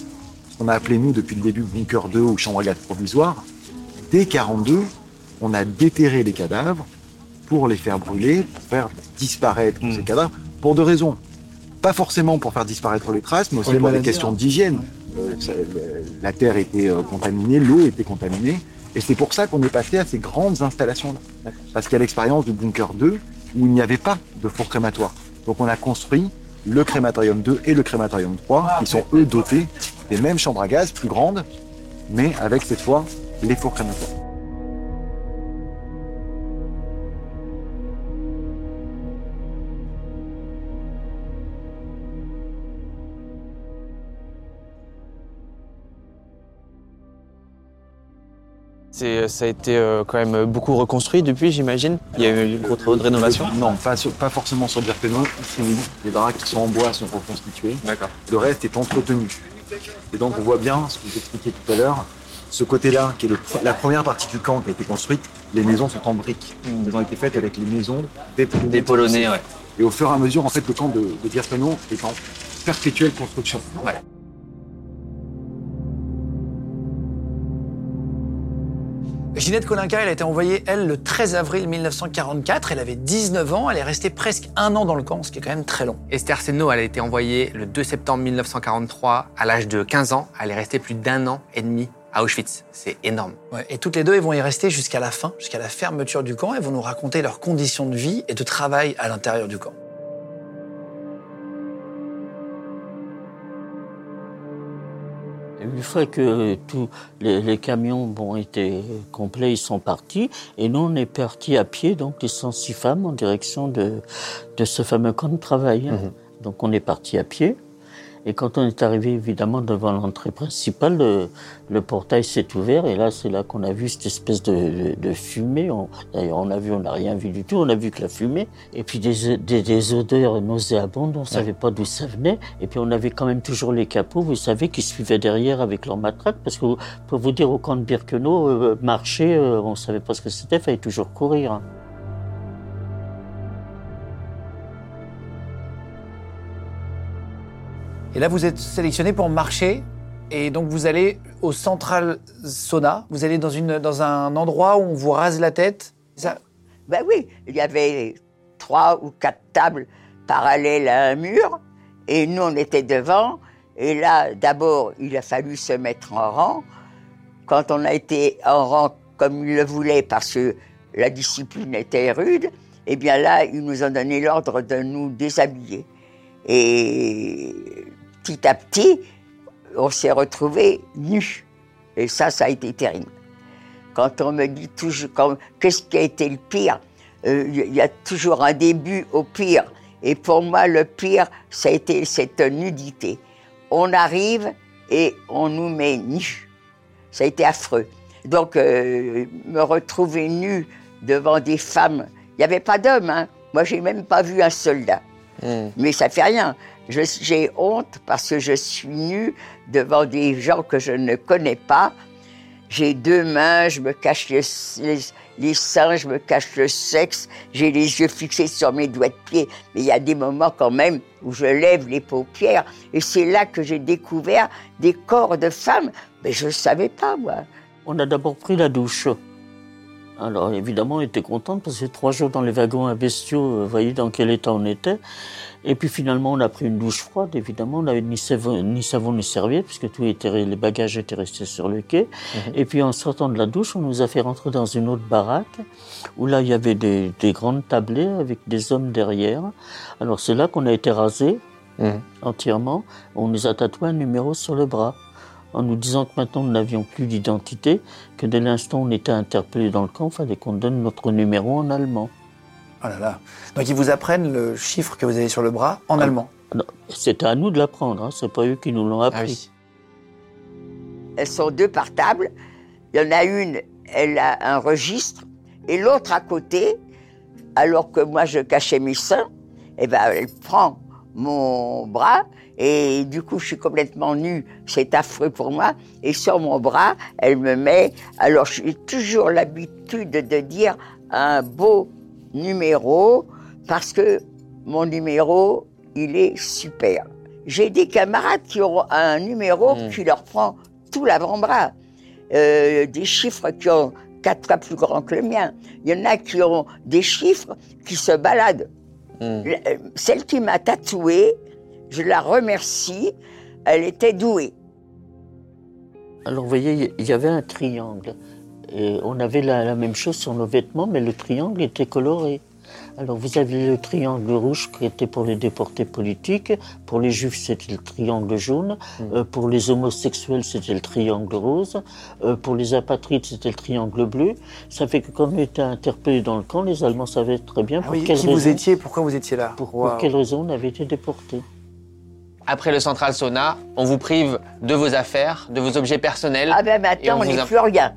Speaker 6: ce qu'on a appelé nous depuis le début bunker 2 ou chambre à gaz provisoire, dès 42, on a déterré les cadavres pour les faire brûler, pour faire disparaître tous ces cadavres, pour deux raisons. Pas forcément pour faire disparaître les traces, mais aussi
Speaker 1: Pour
Speaker 6: des questions
Speaker 1: hein.
Speaker 6: d'hygiène. Euh, la terre était euh, contaminée, l'eau était contaminée, et c'est pour ça qu'on est passé à ces grandes installations-là. Parce qu'il y a l'expérience du bunker 2, où il n'y avait pas de four crématoire. Donc on a construit le crématorium 2 et le crématorium 3, qui sont eux dotés des mêmes chambres à gaz, plus grandes, mais avec cette fois les fours crématoires.
Speaker 8: Ça a été euh, quand même beaucoup reconstruit depuis, j'imagine. Il y a eu une grosse rénovation?
Speaker 6: Non, pas, sur- pas forcément sur oui, les draps qui sont en bois sont reconstitués.
Speaker 8: D'accord.
Speaker 6: Le reste est entretenu. Et donc on voit bien ce que j'expliquais tout à l'heure. Ce côté-là, qui est le- la première partie du camp qui a été construite, les maisons sont en briques. Elles ont été faites avec les maisons des,
Speaker 8: Des Polonais, ouais.
Speaker 6: Et au fur et à mesure, en fait, le camp de, de Birkenau est en perpétuelle construction.
Speaker 1: Ginette Kolinka, elle a été envoyée, elle, le 13 avril 1944. Elle avait 19 ans. Elle est restée presque un an dans le camp, ce qui est quand même très long.
Speaker 3: Esther Senno, elle a été envoyée le 2 septembre 1943 à l'âge de 15 ans. Elle est restée plus d'un an et demi à Auschwitz. C'est énorme.
Speaker 1: Ouais, et toutes les deux, elles vont y rester jusqu'à la fin, jusqu'à la fermeture du camp. Elles vont nous raconter leurs conditions de vie et de travail à l'intérieur du camp.
Speaker 5: Une fois que tous les, les camions bon, étaient complets, ils sont partis. Et nous, on est partis à pied, donc les 106 femmes, en direction de, de ce fameux camp de travail. hein. Donc on est parti à pied. Et quand on est arrivé évidemment devant l'entrée principale, le, le portail s'est ouvert et là c'est là qu'on a vu cette espèce de, de, de fumée. D'ailleurs on a vu, on n'a rien vu du tout, on a vu que la fumée. Et puis des, des, des odeurs nauséabondes, on ne savait pas d'où ça venait. Et puis on avait quand même toujours les capots, vous savez, qui suivaient derrière avec leur matraque. Parce que pour vous dire, au camp de Birkenau, euh, marcher, euh, on ne savait pas ce que c'était, il fallait toujours courir.
Speaker 1: Et là, vous êtes sélectionné pour marcher. Et donc, vous allez au central sauna. Vous allez dans, une, dans un endroit où on vous rase la tête.
Speaker 4: Ben oui, il y avait trois ou quatre tables parallèles à un mur, et nous on était devant. Et là, d'abord, il a fallu se mettre en rang. Quand on a été en rang comme il le voulait, parce que la discipline était rude, eh bien là, ils nous ont donné l'ordre de nous déshabiller. Et petit à petit, on s'est retrouvés nus. Et ça, ça a été terrible. Quand on me dit toujours, qu'est-ce qui a été le pire, euh, il y a toujours un début au pire. Et pour moi, le pire, ça a été cette nudité. On arrive et on nous met nus. Ça a été affreux. Donc, euh, me retrouver nu devant des femmes, il n'y avait pas d'hommes, hein. Moi, j'ai même pas vu un soldat. Mais ça fait rien. J'ai honte parce que je suis nue devant des gens que je ne connais pas. J'ai deux mains, je me cache les, les- seins, je me cache le sexe, j'ai les yeux fixés sur mes doigts de pied. Mais il y a des moments quand même où je lève les paupières et c'est là que j'ai découvert des corps de femmes. Mais je ne savais pas, moi.
Speaker 5: On a d'abord pris la douche. Alors évidemment, on était contente parce que trois jours dans les wagons à bestiaux, euh, vous voyez dans quel état on était. Et puis finalement, on a pris une douche froide, évidemment. On n'avait ni savon, ni savon ni serviette, puisque tout était, les bagages étaient restés sur le quai. Et puis en sortant de la douche, on nous a fait rentrer dans une autre baraque, où là, il y avait des, des grandes tablées avec des hommes derrière. Alors c'est là qu'on a été rasés
Speaker 8: Mhm.
Speaker 5: entièrement. On nous a tatoué un numéro sur le bras en nous disant que maintenant nous n'avions plus d'identité, que dès l'instant où on était interpellé dans le camp, il fallait qu'on donne notre numéro en allemand.
Speaker 1: Oh là là. Donc, ils vous apprennent le chiffre que vous avez sur le bras en allemand.
Speaker 5: Non, C'était à nous de l'apprendre, hein, c'est pas eux qui nous l'ont
Speaker 3: Ah
Speaker 5: appris.
Speaker 4: Elles sont deux par table. Il y en a une, elle a un registre, et l'autre à côté, alors que moi je cachais mes seins, eh ben, elle prend mon bras, et du coup je suis complètement nue, c'est affreux pour moi, et sur mon bras, elle me met, alors j'ai toujours l'habitude de dire un beau numéro, parce que mon numéro, il est super. J'ai des camarades qui ont un numéro qui leur prend tout l'avant-bras. Euh, des chiffres qui ont quatre fois plus grand que le mien. Il y en a qui ont des chiffres qui se baladent.
Speaker 8: Hmm.
Speaker 4: Euh, Celle qui m'a tatoué, je la remercie, elle était douée.
Speaker 5: Alors vous voyez, il y avait un triangle. Et on avait la, la même chose sur nos vêtements, mais le triangle était coloré. Alors vous avez le triangle rouge qui était pour les déportés politiques, pour les juifs c'était le triangle jaune, euh, pour les homosexuels c'était le triangle rose, euh, pour les apatrides c'était le triangle bleu. Ça fait que quand on était interpellés dans le camp, les Allemands savaient très bien
Speaker 1: Ah
Speaker 5: pour
Speaker 1: oui,
Speaker 5: quelle
Speaker 1: qui
Speaker 5: raison,
Speaker 1: vous étiez, pourquoi vous étiez là
Speaker 5: pour, pour quelle raison on avait été déportés.
Speaker 3: Après le central sauna, on vous prive de vos affaires, de vos objets personnels.
Speaker 4: Ah ben
Speaker 3: Et
Speaker 4: maintenant,
Speaker 3: on
Speaker 4: on plus rien.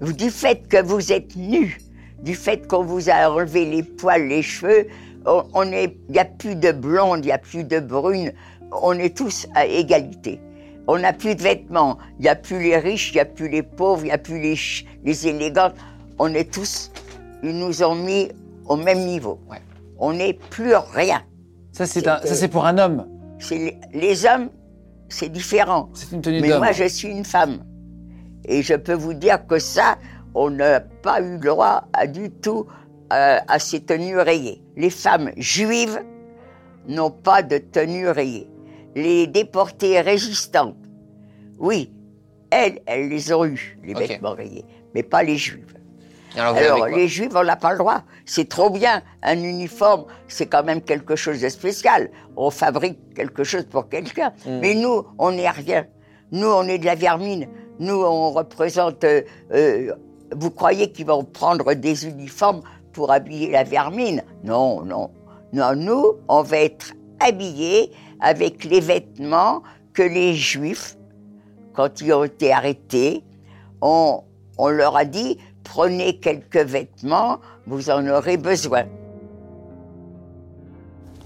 Speaker 4: Du fait que vous êtes nus, du fait qu'on vous a enlevé les poils, les cheveux, on, il n'y a plus de blonde, il n'y a plus de brune, on est tous à égalité. On n'a plus de vêtements, il n'y a plus les riches, il n'y a plus les pauvres, il n'y a plus les, les élégants. On est tous, ils nous ont mis au même niveau.
Speaker 3: Ouais.
Speaker 4: On n'est plus rien.
Speaker 1: Ça, c'est un- ça, c'est pour un homme.
Speaker 4: C'est les, les hommes, c'est différent.
Speaker 1: C'est une tenue
Speaker 4: Mais moi, je suis une femme. Et je peux vous dire que ça, on n'a pas eu le droit à, du tout euh, à ces tenues rayées. Les femmes juives n'ont pas de tenues rayées. Les déportées résistantes, oui, elles, elles les ont eues, les
Speaker 3: Ok.
Speaker 4: vêtements rayés, mais pas les juives.
Speaker 3: Alors,
Speaker 4: les juifs, on n'a pas le droit. C'est trop bien. Un uniforme, c'est quand même quelque chose de spécial. On fabrique quelque chose pour quelqu'un.
Speaker 3: Mm.
Speaker 4: Mais nous, on n'est rien. Nous, on est de la vermine. Nous, on représente. euh, euh, vous croyez qu'ils vont prendre des uniformes pour habiller la vermine? Non, non. Non, nous, on va être habillés avec les vêtements que les juifs, quand ils ont été arrêtés, on, on leur a dit prenez quelques vêtements, vous en aurez besoin.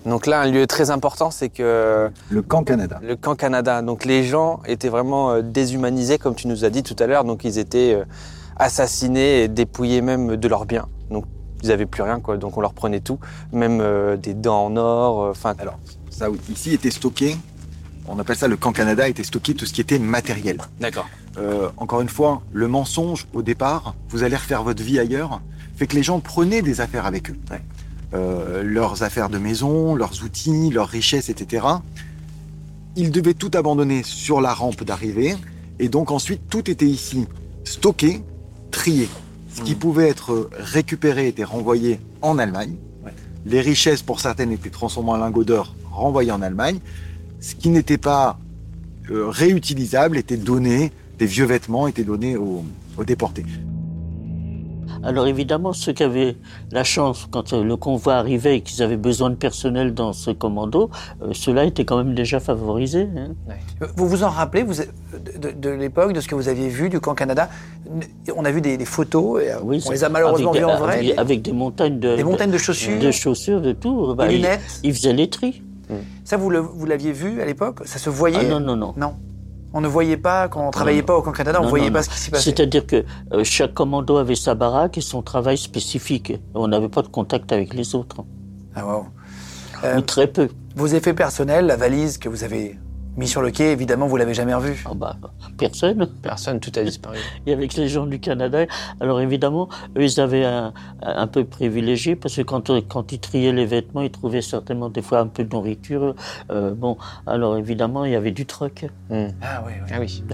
Speaker 8: Donc là, un lieu très important, c'est que
Speaker 6: Le camp Canada.
Speaker 8: le camp Canada. Donc les gens étaient vraiment euh, déshumanisés, comme tu nous as dit tout à l'heure. Donc ils étaient euh, assassinés et dépouillés même de leurs biens. Donc ils n'avaient plus rien, quoi. Donc on leur prenait tout, même euh, des dents en or. Enfin,
Speaker 6: Alors, ça, oui, ici était stocké, on appelle ça le camp Canada, était stocké tout ce qui était matériel.
Speaker 8: d'accord.
Speaker 6: Euh, encore une fois, le mensonge au départ, vous allez refaire votre vie ailleurs, fait que les gens prenaient des affaires avec eux. Euh, leurs affaires de maison, leurs outils, leurs richesses, etc. Ils devaient tout abandonner sur la rampe d'arrivée, et donc ensuite tout était ici stocké, trié. Ce qui pouvait être récupéré était renvoyé en Allemagne. Les richesses, pour certaines, étaient transformées en lingots d'or, renvoyées en Allemagne. Ce qui n'était pas euh, réutilisable était donné, des vieux vêtements étaient donnés aux, aux déportés.
Speaker 5: Alors évidemment, ceux qui avaient la chance, quand euh, le convoi arrivait et qu'ils avaient besoin de personnel dans ce commando, euh, ceux-là étaient quand même déjà favorisés. hein.
Speaker 1: Vous vous en rappelez vous, de, l'époque, de ce que vous aviez vu du camp Canada? On a vu des, des photos, et, euh,
Speaker 5: Oui,
Speaker 1: on les a malheureusement
Speaker 5: avec
Speaker 1: vues en vrai.
Speaker 5: Avec, avec des montagnes de,
Speaker 1: Des montagnes de chaussures,
Speaker 5: de chaussures, de tout. Bah,
Speaker 1: des lunettes.
Speaker 5: Ils faisaient les tris.
Speaker 1: Ça, vous le- vous l'aviez vu à l'époque? Ça se voyait?
Speaker 5: Ah non, non, non.
Speaker 1: Non. On ne voyait pas, quand on travaillait
Speaker 5: non.
Speaker 1: pas au camp Canada, on ne voyait
Speaker 5: non,
Speaker 1: pas
Speaker 5: non.
Speaker 1: ce qui s'y passait.
Speaker 5: C'est-à-dire que euh, chaque commando avait sa baraque et son travail spécifique. On n'avait pas de contact avec les autres,
Speaker 1: Ah, wow. Euh,
Speaker 5: ou très peu.
Speaker 1: Vos effets personnels, la valise que vous avez mis sur le quai, évidemment, vous l'avez jamais revue.
Speaker 5: Ah bah, personne.
Speaker 3: Personne, tout a disparu.
Speaker 5: Et avec les gens du Canada, alors évidemment, eux, ils avaient un, un peu privilégié parce que quand, quand ils triaient les vêtements, ils trouvaient certainement des fois un peu de nourriture. Euh, bon, alors évidemment, il y avait du troc.
Speaker 3: Hmm.
Speaker 1: Ah oui, oui.
Speaker 3: Ah oui.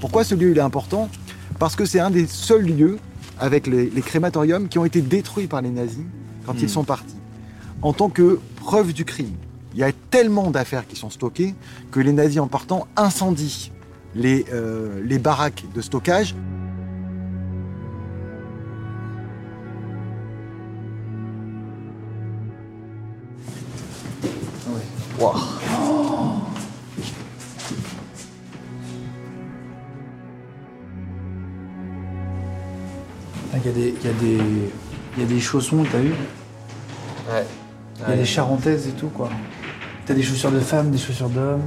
Speaker 6: Pourquoi ce lieu il est important? Parce que c'est un des seuls lieux avec les, les crématoriums qui ont été détruits par les nazis quand ils sont partis. En tant que preuve du crime. Il y a tellement d'affaires qui sont stockées que les nazis en partant incendient les, euh, les baraques de stockage.
Speaker 1: Ah, Il y, a des- il y, a des- il y a des chaussons, t'as vu
Speaker 3: Ouais.
Speaker 1: Il y a des charentaises et tout, quoi. T'as des chaussures de femmes, des chaussures d'hommes.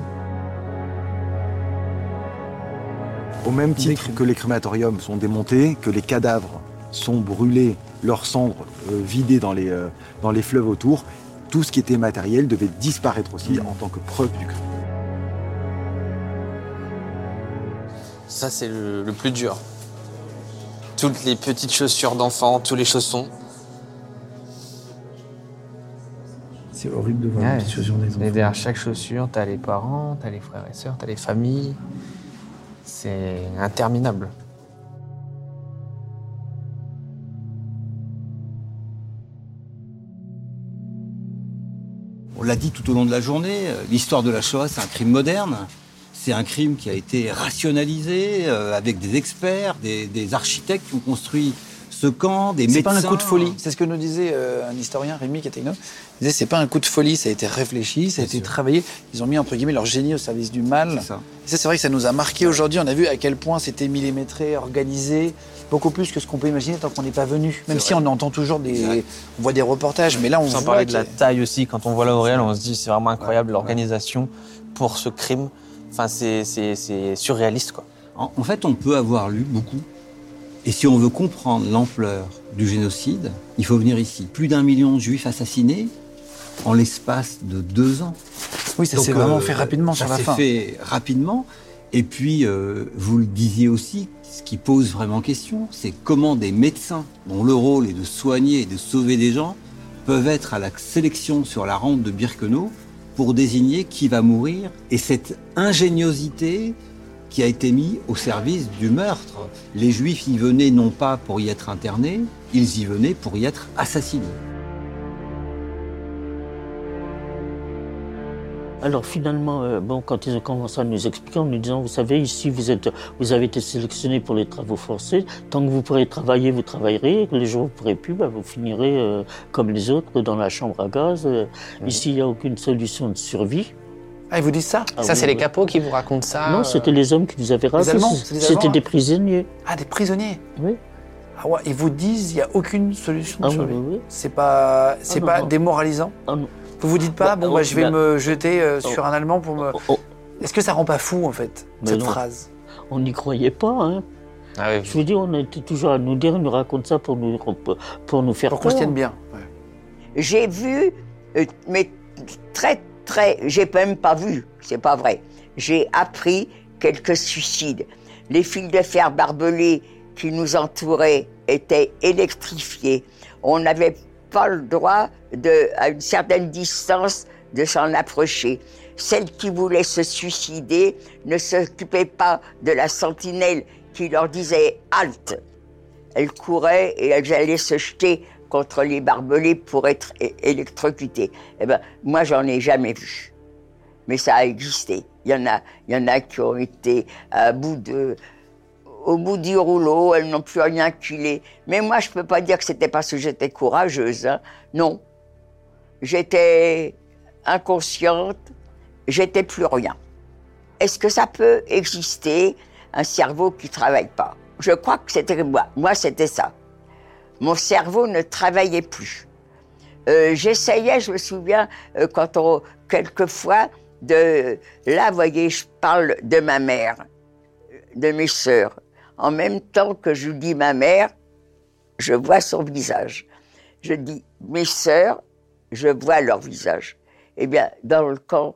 Speaker 6: Au même titre que les crématoriums sont démontés, que les cadavres sont brûlés, leurs cendres euh, vidées dans les, euh, dans les fleuves autour, tout ce qui était matériel devait disparaître aussi en tant que preuve du crime.
Speaker 8: Ça, c'est le, le plus dur toutes les petites chaussures d'enfant, tous les chaussons.
Speaker 1: C'est horrible de voir les petites chaussures des enfants.
Speaker 8: Et derrière chaque chaussure, t'as les parents, t'as les frères et sœurs, t'as les familles. C'est interminable.
Speaker 7: On l'a dit tout au long de la journée, euh, l'histoire de la Shoah, c'est un crime moderne. C'est un crime qui a été rationalisé euh, avec des experts, des, des architectes qui ont construit ce camp, des
Speaker 1: C'est
Speaker 7: médecins.
Speaker 1: pas un coup de folie. C'est ce que nous disait euh, un historien, Rémi Categno. Il disait c'est pas un coup de folie, ça a été réfléchi, ça a
Speaker 7: Bien
Speaker 1: été
Speaker 7: sûr.
Speaker 1: travaillé. Ils ont mis entre guillemets leur génie au service du mal.
Speaker 7: C'est ça.
Speaker 1: Et ça, c'est vrai que ça nous a marqué aujourd'hui. On a vu à quel point c'était millimétré, organisé, beaucoup plus que ce qu'on peut imaginer tant qu'on n'est pas venu. Même
Speaker 7: C'est
Speaker 1: si
Speaker 7: vrai.
Speaker 1: on entend toujours des, on voit des reportages, mais là on
Speaker 8: Sans
Speaker 1: voit
Speaker 8: parler de la taille aussi, quand on voit L'Oréal, on se dit c'est vraiment incroyable l'organisation pour ce crime. Enfin, c'est- surréaliste, quoi.
Speaker 7: En, en fait, on peut avoir lu beaucoup. Et si on veut comprendre l'ampleur du génocide, il faut venir ici. Plus d'un million de juifs assassinés en l'espace de deux ans.
Speaker 1: Oui, ça s'est vraiment
Speaker 7: euh,
Speaker 1: fait rapidement
Speaker 7: ça
Speaker 1: sur la
Speaker 7: s'est fait rapidement. Et puis, euh, vous le disiez aussi, ce qui pose vraiment question, c'est comment des médecins, dont le rôle est de soigner et de sauver des gens, peuvent être à la sélection sur la rampe de Birkenau pour désigner qui va mourir. Et cette ingéniosité qui a été mise au service du meurtre. Les Juifs y venaient non pas pour y être internés, ils y venaient pour y être assassinés.
Speaker 5: Alors finalement, euh, bon, quand ils ont commencé à nous expliquer en nous disant, vous savez, ici vous êtes, vous avez été sélectionné pour les travaux forcés. Tant que vous pourrez travailler, vous travaillerez. Les jours où vous pourrez plus, bah, vous finirez euh, comme les autres dans la chambre à gaz. Euh, Ici, il n'y a aucune solution de survie.
Speaker 1: Ah, ils vous disent ça?
Speaker 5: Ah
Speaker 3: ça,
Speaker 5: oui,
Speaker 3: c'est les capots qui vous racontent ça
Speaker 5: non, c'était les hommes qui nous avaient raconté. C'était des prisonniers.
Speaker 1: Ah, des prisonniers?
Speaker 5: Oui.
Speaker 1: Ah ouais, ils vous disent il n'y a aucune solution de
Speaker 5: Ah
Speaker 1: survie.
Speaker 5: oui.
Speaker 1: C'est pas, c'est
Speaker 5: non,
Speaker 1: pas
Speaker 5: non.
Speaker 1: démoralisant?
Speaker 5: Ah non.
Speaker 1: Vous vous dites pas
Speaker 5: Bah,
Speaker 1: bon bah je vais
Speaker 5: bah-
Speaker 1: me jeter euh,
Speaker 5: Oh.
Speaker 1: sur un Allemand pour me.
Speaker 5: Oh, oh,
Speaker 1: Est-ce que ça rend pas fou en fait
Speaker 5: Mais
Speaker 1: cette
Speaker 5: non.
Speaker 1: phrase?
Speaker 5: On n'y croyait pas. Hein.
Speaker 3: Ah oui.
Speaker 5: Je vous dis, on était toujours à nous dire, ils nous racontent ça pour nous, pour nous faire
Speaker 1: Pour qu'on se tienne bien. Ouais.
Speaker 4: J'ai vu, euh, mais très, très, j'ai même pas vu, c'est pas vrai. J'ai appris quelques suicides. Les fils de fer barbelés qui nous entouraient étaient électrifiés. On n'avait pas le droit, à une certaine distance, de s'en approcher. Celles qui voulaient se suicider ne s'occupaient pas de la sentinelle qui leur disait halte. Elles couraient et elles allaient se jeter contre les barbelés pour être électrocutées. Eh ben, moi, j'en ai jamais vu. Mais ça a existé. Il y en a, il y en a qui ont été à bout de, au bout du rouleau, elles n'ont plus rien culé. Mais moi, je peux pas dire que c'était parce que j'étais courageuse. hein. Non. J'étais inconsciente, j'étais plus rien. Est-ce que ça peut exister un cerveau qui travaille pas? Je crois que c'était moi. Moi, c'était ça. Mon cerveau ne travaillait plus. Euh, J'essayais, je me souviens, euh, quand on, quelquefois, de, là, vous voyez, je parle de ma mère, de mes sœurs. En même temps que je dis ma mère, je vois son visage. Je dis mes sœurs, je vois leur visage. Eh bien, dans le camp,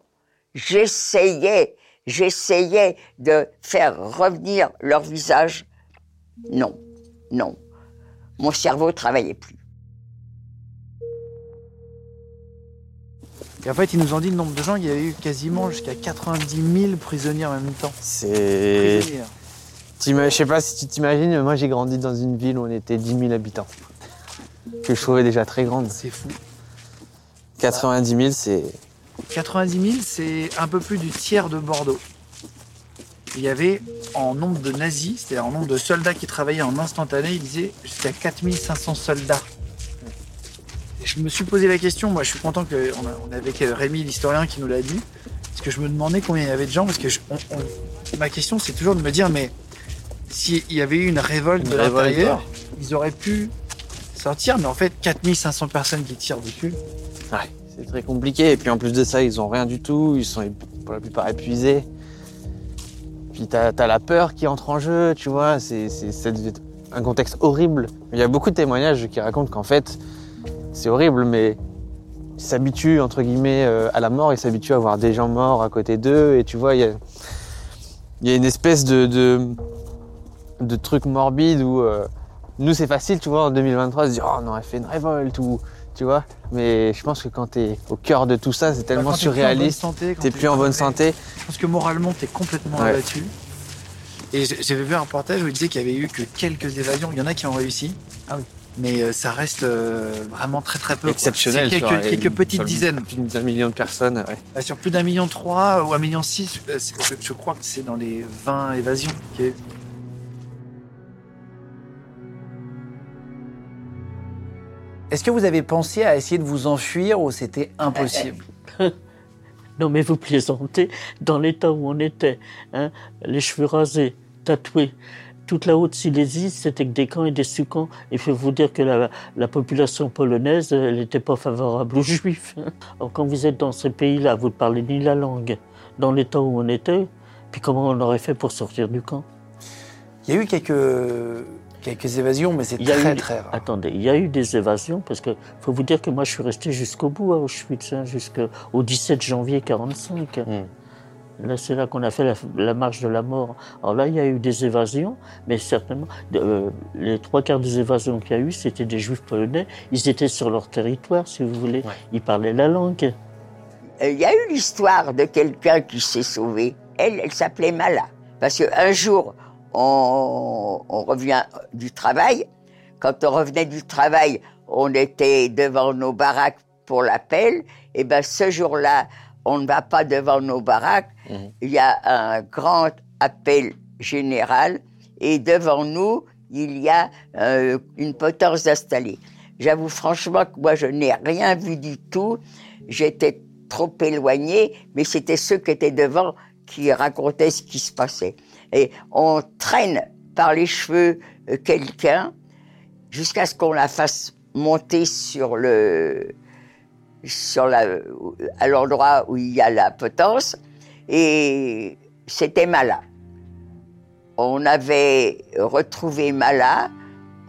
Speaker 4: j'essayais, j'essayais de faire revenir leur visage. Non, non. Mon cerveau travaillait plus.
Speaker 1: Et en fait, ils nous ont dit le nombre de gens, il y a eu quasiment jusqu'à 90 000 prisonniers en même temps.
Speaker 8: C'est. Je sais pas si tu t'imagines, moi j'ai grandi dans une ville où on était 10 000 habitants. Que je trouvais déjà très grande.
Speaker 1: C'est fou.
Speaker 8: 90 000, c'est.
Speaker 1: 90 000, c'est un peu plus du tiers de Bordeaux. Il y avait en nombre de nazis, c'est-à-dire en nombre de soldats qui travaillaient en instantané, il disait jusqu'à 4500 soldats. Je me suis posé la question, moi je suis content qu'on on est avec Rémi, l'historien, qui nous l'a dit, parce que je me demandais combien il y avait de gens, parce que je- on- on- ma question c'est toujours de me dire, mais s'il y avait eu une révolte
Speaker 8: Une
Speaker 1: de l'intérieur, ils auraient pu sortir, mais en fait 4500 personnes qui tirent dessus.
Speaker 8: Ouais, c'est très compliqué. Et puis en plus de ça, ils ont rien du tout. Ils sont pour la plupart épuisés. Puis t'as as la peur qui entre en jeu, tu vois. C'est un contexte horrible. Il y a beaucoup de témoignages qui racontent qu'en fait, c'est horrible, mais ils s'habituent, entre guillemets, euh, à la mort. Ils s'habituent à voir des gens morts à côté d'eux. Et tu vois, il y a, il y a une espèce de, de, de truc morbide où euh, nous, c'est facile, tu vois, en 2023, de dire, oh, on aurait fait une révolte ou tu vois. Mais je pense que quand t'es au cœur de tout ça, c'est tellement
Speaker 1: Bah, Quand t'es plus en bonne
Speaker 8: surréaliste.
Speaker 1: santé,
Speaker 8: T'es plus en bonne santé.
Speaker 1: Je pense que moralement, t'es complètement
Speaker 8: Ouais.
Speaker 1: abattu. Et j'avais vu un reportage où il disait qu'il y avait eu que quelques évasions. Il y en a qui ont réussi. mais euh, ça reste euh, vraiment très très peu.
Speaker 8: Exceptionnel.
Speaker 1: Quelques,
Speaker 8: un-
Speaker 1: quelques petites
Speaker 8: sur
Speaker 1: dizaines.
Speaker 8: Plus d'un million de personnes. ouais.
Speaker 1: Bah, sur plus d'un million trois ou un million six, je, je crois que c'est dans les 20 évasions. Est-ce que vous avez pensé à essayer de vous enfuir ou c'était impossible?
Speaker 5: Non, mais vous plaisantez. Dans l'état où on était, hein, les cheveux rasés, tatoués, toute la Haute-Silésie, c'était que des camps et des sous-camps. Il faut vous dire que la, la population polonaise, elle n'était pas favorable aux juifs. hein. Alors, quand vous êtes dans ces pays-là, vous ne parlez ni la langue. Dans l'état où on était, puis comment on aurait fait pour sortir du camp?
Speaker 1: Il y a eu quelques, quelques évasions, mais c'est très
Speaker 5: eu-
Speaker 1: très rare.
Speaker 5: Attendez, il y a eu des évasions parce que faut vous dire que moi je suis resté jusqu'au bout à Auschwitz, hein, jusqu'au 17 janvier 45. Là, c'est là qu'on a fait la, la marche de la mort. Alors là, il y a eu des évasions, mais certainement, euh, les trois quarts des évasions qu'il y a eu, c'était des juifs polonais. Ils étaient sur leur territoire, si vous voulez. Ils parlaient la langue.
Speaker 4: Euh, Il y a eu l'histoire de quelqu'un qui s'est sauvé. Elle, elle s'appelait Mala. Parce qu'un jour, on, on revient du travail. Quand on revenait du travail, on était devant nos baraques pour l'appel. Et ben ce jour-là, on ne va pas devant nos baraques. Il y a un grand appel général. Et devant nous, il y a euh, une potence installée. J'avoue franchement que moi, je n'ai rien vu du tout. J'étais trop éloigné, mais c'était ceux qui étaient devant qui racontaient ce qui se passait. Et on traîne par les cheveux euh, quelqu'un jusqu'à ce qu'on la fasse monter sur le sur la à l'endroit où il y a la potence et c'était Mala. On avait retrouvé Mala,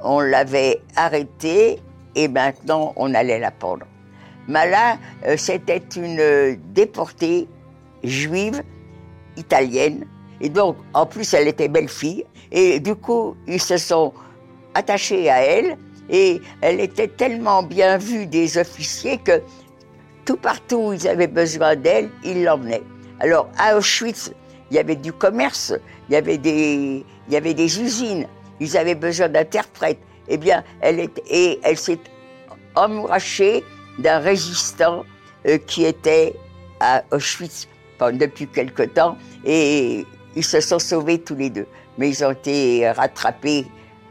Speaker 4: on l'avait arrêtée et maintenant on allait la pendre. Mala, euh, c'était une euh, déportée juive italienne. Et donc, en plus, elle était belle fille. Et du coup, ils se sont attachés à elle. Et elle était tellement bien vue des officiers que tout partout où ils avaient besoin d'elle, ils l'emmenaient. Alors, à Auschwitz, il y avait du commerce, il y avait des, il y avait des usines, ils avaient besoin d'interprètes. Eh bien, elle est, et elle s'est emmourachée d'un résistant euh, qui était à Auschwitz depuis quelque temps et ils se sont sauvés tous les deux. Mais ils ont été rattrapés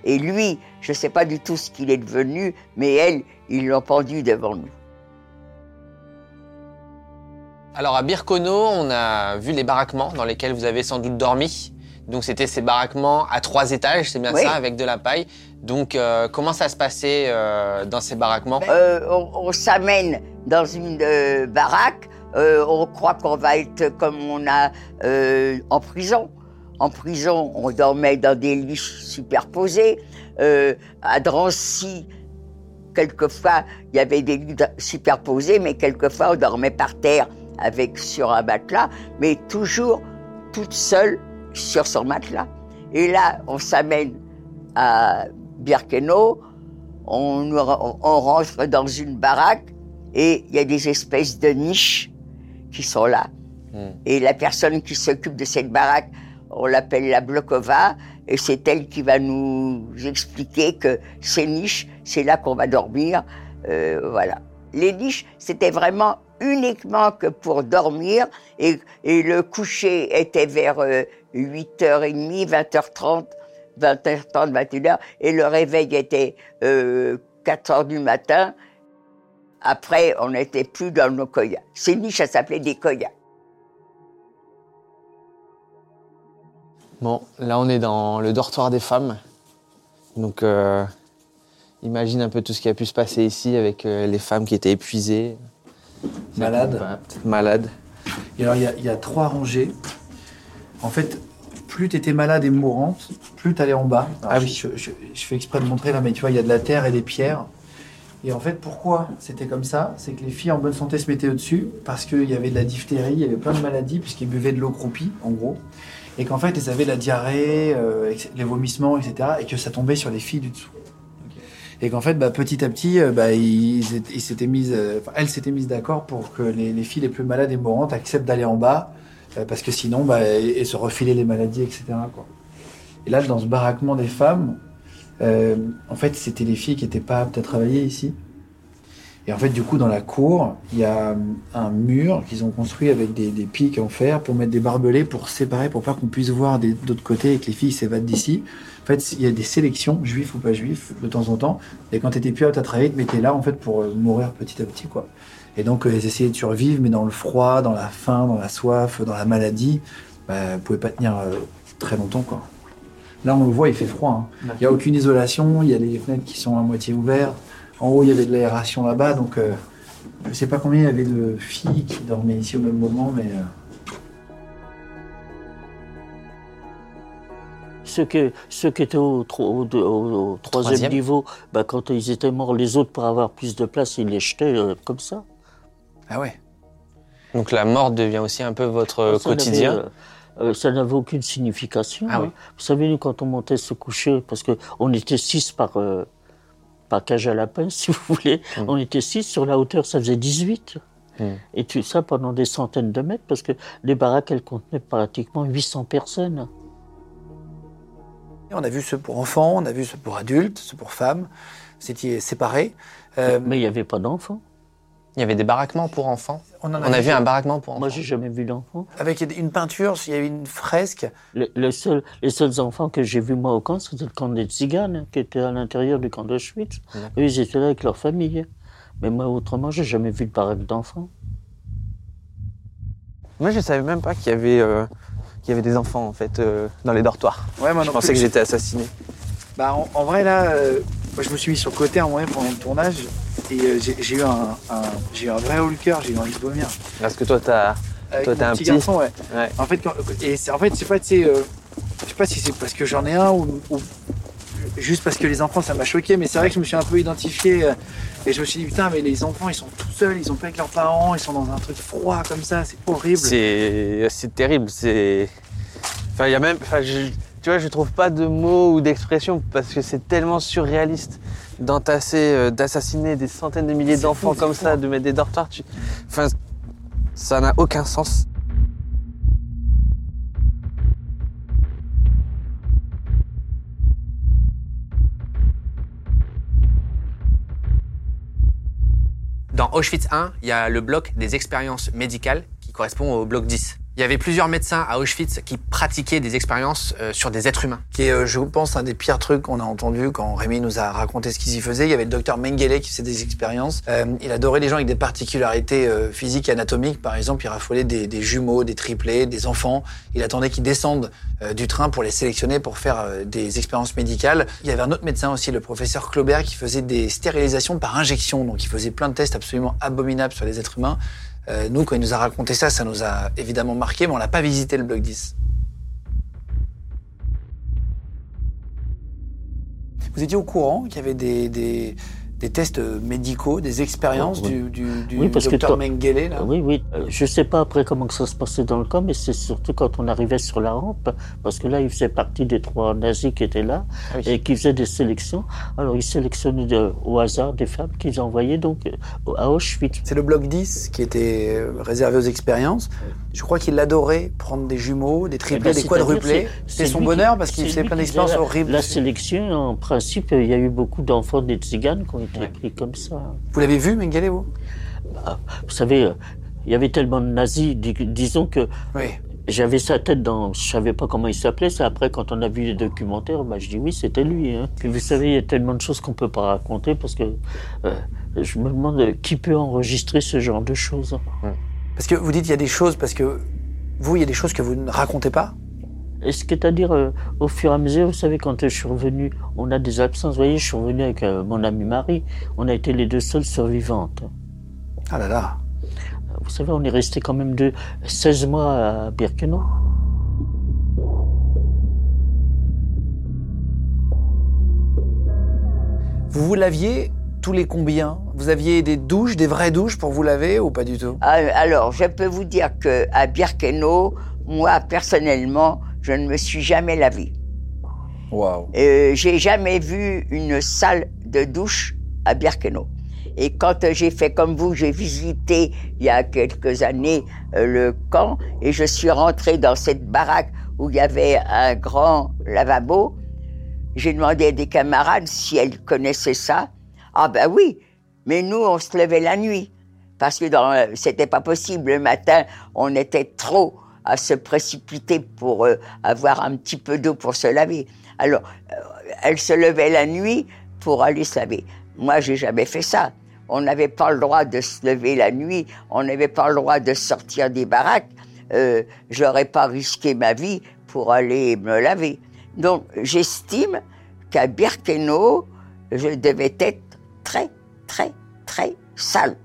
Speaker 4: et lui, je ne sais pas du tout ce qu'il est devenu, mais elle, ils l'ont pendu devant nous.
Speaker 3: Alors à Birkono, on a vu les baraquements dans lesquels vous avez sans doute dormi. Donc c'était ces baraquements à trois étages, c'est bien
Speaker 4: Oui.
Speaker 3: ça, avec de la paille. Donc euh, comment ça se passait euh, dans ces baraquements?
Speaker 4: Euh, on on s'amène dans une baraque, euh, on croit qu'on va être comme on a euh, en prison. En prison, on dormait dans des lits superposés. Euh, à Drancy, quelquefois, il y avait des lits superposés, mais quelquefois, on dormait par terre avec sur un matelas, mais toujours toute seule sur son matelas. Et là, on s'amène à Birkenau, on, on rentre dans une baraque et il y a des espèces de niches qui sont là.
Speaker 3: Hmm.
Speaker 4: Et la personne qui s'occupe de cette baraque, on l'appelle la Blokova, et c'est elle qui va nous expliquer que ces niches, c'est là qu'on va dormir. Euh, voilà. Les niches, c'était vraiment uniquement que pour dormir, et, et le coucher était vers euh, 8h30, 20h30, 20h30, 21h, et le réveil était euh, 4h du matin. Après, on n'était plus dans nos koyas. Ces niches, ça s'appelait des koyas.
Speaker 8: Bon, là on est dans le dortoir des femmes. Donc euh, imagine un peu tout ce qui a pu se passer ici avec euh, les femmes qui étaient épuisées.
Speaker 1: Malades.
Speaker 8: Malades.
Speaker 1: Et alors, il y a- il y, a trois rangées. En fait, plus tu étais malade et mourante, plus tu allais en bas. ah oui. Je, je- je fais exprès de montrer là, mais tu vois, il y a de la terre et des pierres. Et en fait, pourquoi c'était comme ça? C'est que les filles en bonne santé se mettaient au-dessus parce qu'il y avait de la diphtérie, il y avait plein de maladies, puisqu'ils buvaient de l'eau croupie, en gros. Et qu'en fait, elles avaient la diarrhée, euh, les vomissements, etc. Et que ça tombait sur les filles du dessous. Et qu'en fait, bah, petit à petit, euh, bah, ils, ils euh, elles s'étaient mises d'accord pour que les, les filles les plus malades et mourantes acceptent d'aller en bas, parce que sinon, bah, elles, se refilaient les maladies, etc. Et là, dans ce baraquement des femmes, euh, en fait, c'était les filles qui n'étaient pas aptes à travailler ici. Et en fait, du coup, dans la cour, il y a un mur qu'ils ont construit avec des, pics en fer pour mettre des barbelés pour séparer, pour pas qu'on puisse voir d'autres côtés et que les filles s'évadent d'ici. En fait, il y a des sélections, juifs ou pas juifs, de temps en temps. Et quand tu étais plus apte à travailler, te mettaient là, en fait, pour euh, mourir petit à petit, quoi. Et donc, ils essayaient de survivre, mais dans le froid, dans la faim, dans la soif, dans la maladie, bah, ne pouvaient pas tenir très longtemps, quoi. Là, on le voit, il fait froid. Hein. Il n'y a aucune isolation, il y a les fenêtres qui sont à moitié ouvertes. En haut, il y avait de l'aération là-bas, donc euh, je ne sais pas combien il y avait de filles qui dormaient ici au même moment, mais. Euh.
Speaker 5: Ceux, qui, ceux qui étaient au, troisième, niveau, bah, quand ils étaient morts, les autres, pour avoir plus de place, ils les jetaient euh, comme ça.
Speaker 1: Ah ouais.
Speaker 8: Donc la mort devient aussi un peu votre quotidien
Speaker 5: euh, ça n'avait aucune signification. Ah hein. Vous savez, nous, quand on montait se coucher, parce qu'on était six par, euh, par cage à lapin, si vous voulez, hmm. on était six, sur la hauteur, ça faisait 18. Hmm. Et tout ça pendant des centaines de mètres, parce que les baraques, elles contenaient pratiquement 800 personnes.
Speaker 1: On a vu ceux pour enfants, on a vu ceux pour adultes, ceux pour femmes. C'était séparé.
Speaker 5: Euh, Mais il n'y avait pas d'enfants.
Speaker 8: Il y avait des baraquements pour enfants. On, a, vu un baraquement pour enfants.
Speaker 5: Moi, j'ai jamais vu d'enfants.
Speaker 1: Avec une peinture, il y avait une fresque.
Speaker 5: les seuls enfants que j'ai vus moi au camp, c'était le camp des Tziganes, qui était à l'intérieur du camp d'Auschwitz. Eux, ils étaient là avec leur famille. Mais moi, autrement, j'ai jamais vu de baraque d'enfants.
Speaker 8: Moi, je savais même pas qu'il y avait, euh, y avait des enfants en fait euh, dans les dortoirs. Ouais, moi je pensais que j'étais assassiné.
Speaker 1: Bah, en, vrai, là, euh, moi, je me suis mis sur le côté en vrai pendant le tournage. Et euh, j'ai eu un, j'ai un vrai haut le cœur, j'ai eu envie de vomir.
Speaker 8: Parce que toi, t'as toi, un petit,
Speaker 1: garçon, ouais. En fait, et en fait, c'est pas, tu sais, euh, je sais pas si c'est parce que j'en ai un ou, juste parce que les enfants, ça m'a choqué, mais c'est vrai que je me suis un peu identifié euh, et je me suis dit putain, mais les enfants, ils sont tout seuls, ils sont pas avec leurs parents, ils sont dans un truc froid comme ça, c'est horrible.
Speaker 8: C'est, terrible, c'est, enfin, il y a même, enfin, tu vois, je trouve pas de mots ou d'expressions parce que c'est tellement surréaliste d'entasser, euh, d'assassiner des centaines de milliers d'enfants comme ça, de mettre des dortoirs. Enfin, ça n'a aucun sens.
Speaker 3: Dans Auschwitz 1, il y a le bloc des expériences médicales qui correspond au bloc 10. Il y avait plusieurs médecins à Auschwitz qui pratiquaient des expériences euh, sur des êtres humains.
Speaker 1: Qui est, euh, je pense, un des pires trucs qu'on a entendu quand Rémi nous a raconté ce qu'ils y faisaient. Il y avait le docteur Mengele qui faisait des expériences. Euh, il adorait les gens avec des particularités physiques et anatomiques. Par exemple, il raffolait des, des, jumeaux, des triplés, des enfants. Il attendait qu'ils descendent du train pour les sélectionner pour faire des expériences médicales. Il y avait un autre médecin aussi, le professeur Claubert, qui faisait des stérilisations par injection. Donc, il faisait plein de tests absolument abominables sur les êtres humains. Euh, nous, quand il nous a raconté ça, ça nous a évidemment marqué, mais on n'a pas visité le bloc 10. Vous étiez au courant qu'il y avait des, des tests médicaux, des expériences du, du, du docteur Mengele là
Speaker 5: Oui, oui. Euh, je ne sais pas après comment ça se passait dans le camp, mais c'est surtout quand on arrivait sur la rampe, parce que là, il faisait partie des trois nazis qui étaient là ah et qui faisaient des sélections. Alors, ils sélectionnaient au hasard des femmes qu'ils envoyaient donc euh, à Auschwitz.
Speaker 1: C'est le bloc 10 qui était euh, réservé aux expériences. Je crois qu'il adorait prendre des jumeaux, des triplés, eh ben, des quadruplés. C'était son bonheur parce qu'il faisait plein d'expériences horribles.
Speaker 5: La sélection, en principe, il y a eu beaucoup d'enfants des tziganes qui ont été pris comme ça.
Speaker 1: Vous l'avez vu, Mengele, vous?
Speaker 5: Bah, Vous savez, euh, il y avait tellement de nazis, disons que j'avais sa tête dans. Je savais pas comment il s'appelait. C'est après, quand on a vu les documentaires, bah, je dis oui, c'était lui. Hein. Puis vous savez, il y a tellement de choses qu'on peut pas raconter parce que euh, je me demande qui peut enregistrer ce genre de choses?
Speaker 1: Parce que vous dites il y a des choses, parce que vous, il y a des choses que vous ne racontez pas
Speaker 5: c'est-à-dire, euh, au fur et à mesure, vous savez, quand je suis revenu, on a des absences. Vous voyez, je suis revenu avec euh, mon ami Marie. On a été les deux seules survivantes.
Speaker 1: Ah là là.
Speaker 5: Vous savez, on est resté quand même de 16 mois à Birkenau.
Speaker 1: Vous vous laviez tous les combien? Vous aviez des douches, des vraies douches pour vous laver ou pas du tout?
Speaker 4: Ah, Alors, je peux vous dire que à Birkenau, moi personnellement, je ne me suis jamais lavé.
Speaker 1: Wow.
Speaker 4: Euh, j'ai jamais vu une salle de douche à Birkenau. Et quand j'ai fait comme vous, j'ai visité il y a quelques années euh, le camp et je suis rentré dans cette baraque où il y avait un grand lavabo j'ai demandé à des camarades si elles connaissaient ça. Ah ben oui, mais nous, on se levait la nuit. Parce que dans, c'était pas possible. Le matin, on était trop à se précipiter pour euh, avoir un petit peu d'eau pour se laver. Alors, euh, elles se levaient la nuit pour aller se laver. Moi, j'ai jamais fait ça. On n'avait pas le droit de se lever la nuit, on n'avait pas le droit de sortir des baraques. Euh, J'aurais pas risqué ma vie pour aller me laver. Donc, j'estime qu'à Birkenau, je devais être très, très, très sale.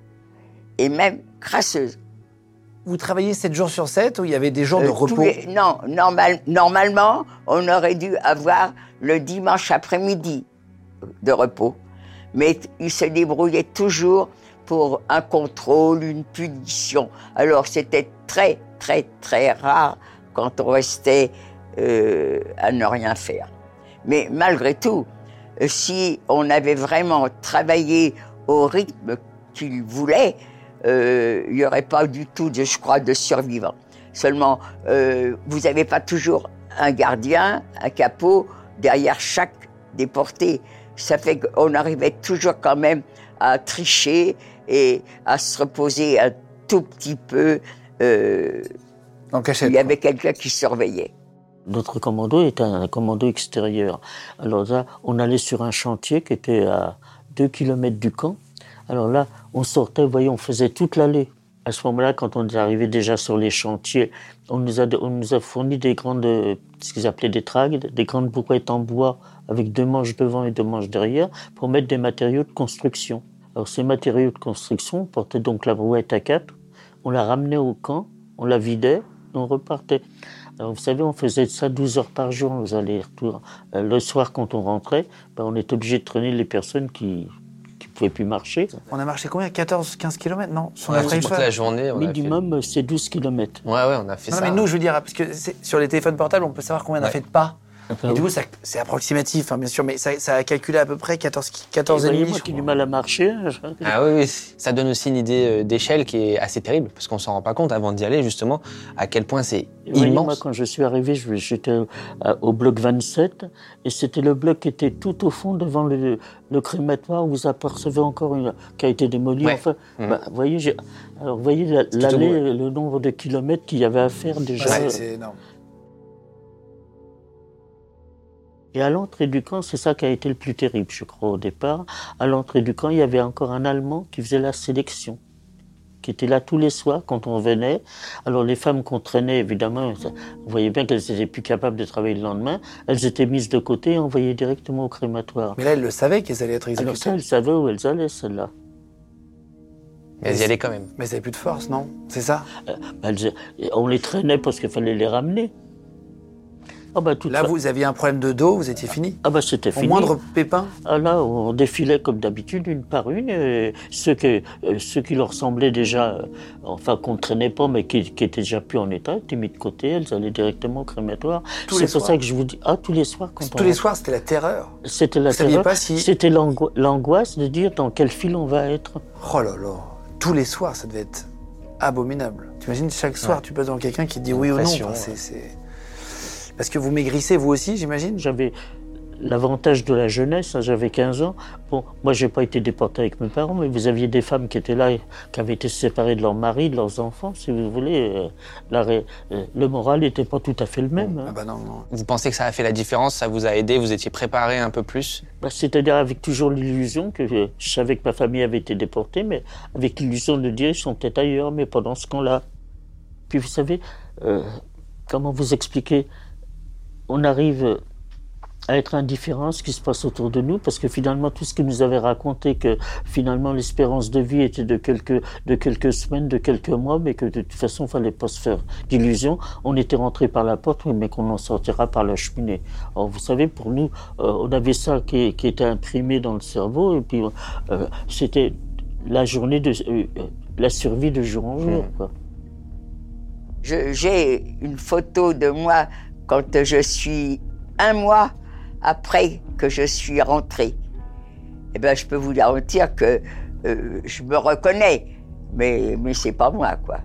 Speaker 4: Et même crasseuse.
Speaker 1: Vous travaillez 7 jours sur 7 ou il y avait des jours de
Speaker 4: Euh,
Speaker 1: repos
Speaker 4: les- Non, normal, normalement, on aurait dû avoir le dimanche après-midi de repos. Mais t- il se débrouillait toujours pour un contrôle, une punition. Alors c'était très, très, très rare quand on restait euh, à ne rien faire. Mais malgré tout, si on avait vraiment travaillé au rythme qu'il voulait, euh, il n'y aurait pas du tout, de, je crois, de survivants. Seulement, euh, vous n'avez pas toujours un gardien, un capot derrière chaque déporté. Ça fait qu'on arrivait toujours quand même à tricher et à se reposer un tout petit peu. Euh,
Speaker 1: En cachette.
Speaker 4: il y avait quelqu'un qui surveillait.
Speaker 5: Notre commando était un commando extérieur. Alors là, on allait sur un chantier qui était à 2 km du camp. Alors là, on sortait, vous voyez, on faisait toute l'allée. À ce moment-là, quand on est arrivé déjà sur les chantiers, on nous a, on nous a fourni des grandes, ce qu'ils appelaient des tragues, des grandes brouettes en bois avec deux manches devant et deux manches derrière pour mettre des matériaux de construction. Alors ces matériaux de construction, on portait donc la brouette à quatre, on la ramenait au camp, on la vidait, on repartait. Alors, vous savez, on faisait ça 12 heures par jour, nos allers-retours. Euh, le soir, quand on rentrait, ben, on était obligé de traîner les personnes qui ne pouvaient plus marcher.
Speaker 1: On a marché combien? 14, 15 km Non? Sur
Speaker 3: On a
Speaker 1: la
Speaker 3: la journée. on fait-
Speaker 5: Minimum, euh, c'est 12 km.
Speaker 3: Ouais, ouais, on a fait
Speaker 1: Non,
Speaker 3: ça.
Speaker 1: mais nous, je veux dire, parce que c'est- sur les téléphones portables, on peut savoir combien on a
Speaker 3: Ouais.
Speaker 1: fait de pas. Et du coup, c'est approximatif, hein, bien sûr, mais ça, ça a calculé à peu près 14, 14
Speaker 5: vous
Speaker 1: et demi.
Speaker 5: qui ai du mal à marcher,
Speaker 3: Ah oui, oui, ça donne aussi une idée euh, d'échelle qui est assez terrible, parce qu'on s'en rend pas compte avant d'y aller, justement, à quel point c'est
Speaker 5: voyez, moi,
Speaker 3: immense.
Speaker 5: quand je suis arrivé, j'étais au, bloc 27, et c'était le bloc qui était tout au fond devant le, le crématoire où vous apercevez encore une qui a été démoli.
Speaker 3: Ouais.
Speaker 5: Enfin,
Speaker 3: Mhm.
Speaker 5: bah, vous voyez, j'ai- alors vous voyez l'allée, le nombre de kilomètres qu'il y avait à faire déjà.
Speaker 1: Ouais, c'est énorme.
Speaker 5: Et à l'entrée du camp, c'est ça qui a été le plus terrible, je crois, au départ. À l'entrée du camp, il y avait encore un Allemand qui faisait la sélection, qui était là tous les soirs quand on venait. Alors les femmes qu'on traînait, évidemment, vous voyez bien qu'elles n'étaient plus capables de travailler le lendemain. Elles étaient mises de côté et envoyées directement au crématoire.
Speaker 1: Mais là, elle le savait qu'elles allaient être
Speaker 5: Alors
Speaker 1: exécutées.
Speaker 5: ça, elles savaient où elles allaient, celles-là.
Speaker 3: Mais elles y allaient quand même.
Speaker 1: Mais elles n'avaient plus de force, non? C'est ça?
Speaker 5: Elles- on les traînait parce qu'il fallait les ramener. Ah bah,
Speaker 1: Là,
Speaker 5: fa-
Speaker 1: vous aviez un problème de dos, vous étiez fini.
Speaker 5: ah bah c'était
Speaker 1: Au
Speaker 5: fini.
Speaker 1: moindre pépin
Speaker 5: Ah là, on défilait comme d'habitude, une par une. et ceux, que, euh, ceux qui leur semblaient déjà, euh, enfin qu'on ne traînait pas, mais qui, qui étaient déjà plus en état, étaient mis de côté, elles allaient directement au crématoire. C'est pour
Speaker 1: soirs
Speaker 5: ça que je vous dis, ah, tous les soirs, quand
Speaker 1: Tous les soirs, c'était la terreur.
Speaker 5: C'était la
Speaker 1: Vous saviez
Speaker 5: terreur.
Speaker 1: pas si-
Speaker 5: C'était l'angoi- l'angoisse de dire dans quel fil on va être.
Speaker 1: Oh là là. Tous les soirs, ça devait être abominable. T'imagines, chaque soir, tu passes devant quelqu'un qui te dit oui ou non. Enfin,
Speaker 3: ouais.
Speaker 1: c'est- Parce que vous maigrissez, vous aussi, j'imagine
Speaker 5: J'avais l'avantage de la jeunesse, hein, j'avais 15 ans. Bon, moi, j'ai pas été déporté avec mes parents, mais vous aviez des femmes qui étaient là, qui avaient été séparées de leur mari, de leurs enfants, si vous voulez. euh, la ré- euh, le moral n'était pas tout à fait le même. hein.
Speaker 1: Ah bah non, non.
Speaker 3: Vous pensez que ça a fait la différence, ça vous a aidé, vous étiez préparé un peu plus?
Speaker 5: Bah, C'est-à-dire avec toujours l'illusion que euh, je savais que ma famille avait été déportée, mais avec l'illusion de dire ils sont peut-être ailleurs, mais pendant ce camp-là. Puis vous savez, euh, comment vous expliquer? On arrive à être indifférent à ce qui se passe autour de nous, parce que finalement, tout ce qui nous avait raconté que finalement l'espérance de vie était de quelques, de quelques semaines, de quelques mois, mais que de toute façon, il fallait pas se faire d'illusions. On était rentré par la porte, oui, mais qu'on en sortira par la cheminée. Alors, vous savez, pour nous, euh, on avait ça qui, qui était imprimé dans le cerveau, et puis euh, c'était la journée de euh, la survie de jour en jour.
Speaker 4: Je- J'ai une photo de moi quand je suis un mois après que je suis rentrée. Eh ben, je peux vous garantir que euh, je me reconnais, mais, mais c'est pas moi, quoi.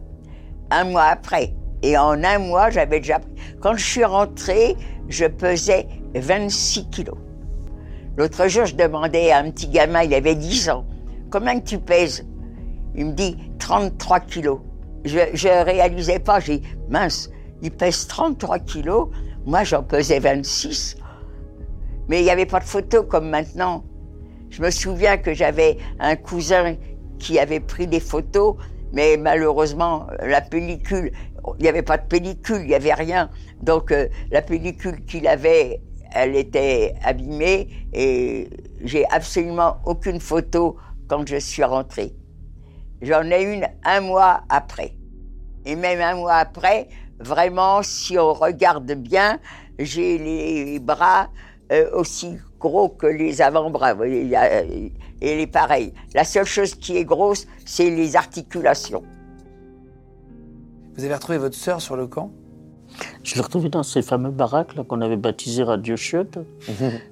Speaker 4: Un mois après. Et en un mois, j'avais déjà. Quand je suis rentrée, je pesais 26 kilos. L'autre jour, je demandais à un petit gamin, il avait 10 ans, combien tu pèses? Il me dit 33 kilos. Je ne réalisais pas, j'ai mince, il pèse 33 kilos, moi j'en pesais 26. Mais il n'y avait pas de photo comme maintenant. Je me souviens que j'avais un cousin qui avait pris des photos, mais malheureusement, la pellicule, il n'y avait pas de pellicule, il n'y avait rien. Donc euh, la pellicule qu'il avait, elle était abîmée et j'ai absolument aucune photo quand je suis rentrée. J'en ai une un mois après. Et même un mois après, vraiment, si on regarde bien, j'ai les bras euh, aussi gros que les avant-bras. Et les pareils. La seule chose qui est grosse, c'est les articulations.
Speaker 1: Vous avez retrouvé votre sœur sur le camp?
Speaker 5: Je l'ai retrouvée dans ces fameux baraques qu'on avait baptisées Radio Chiotte.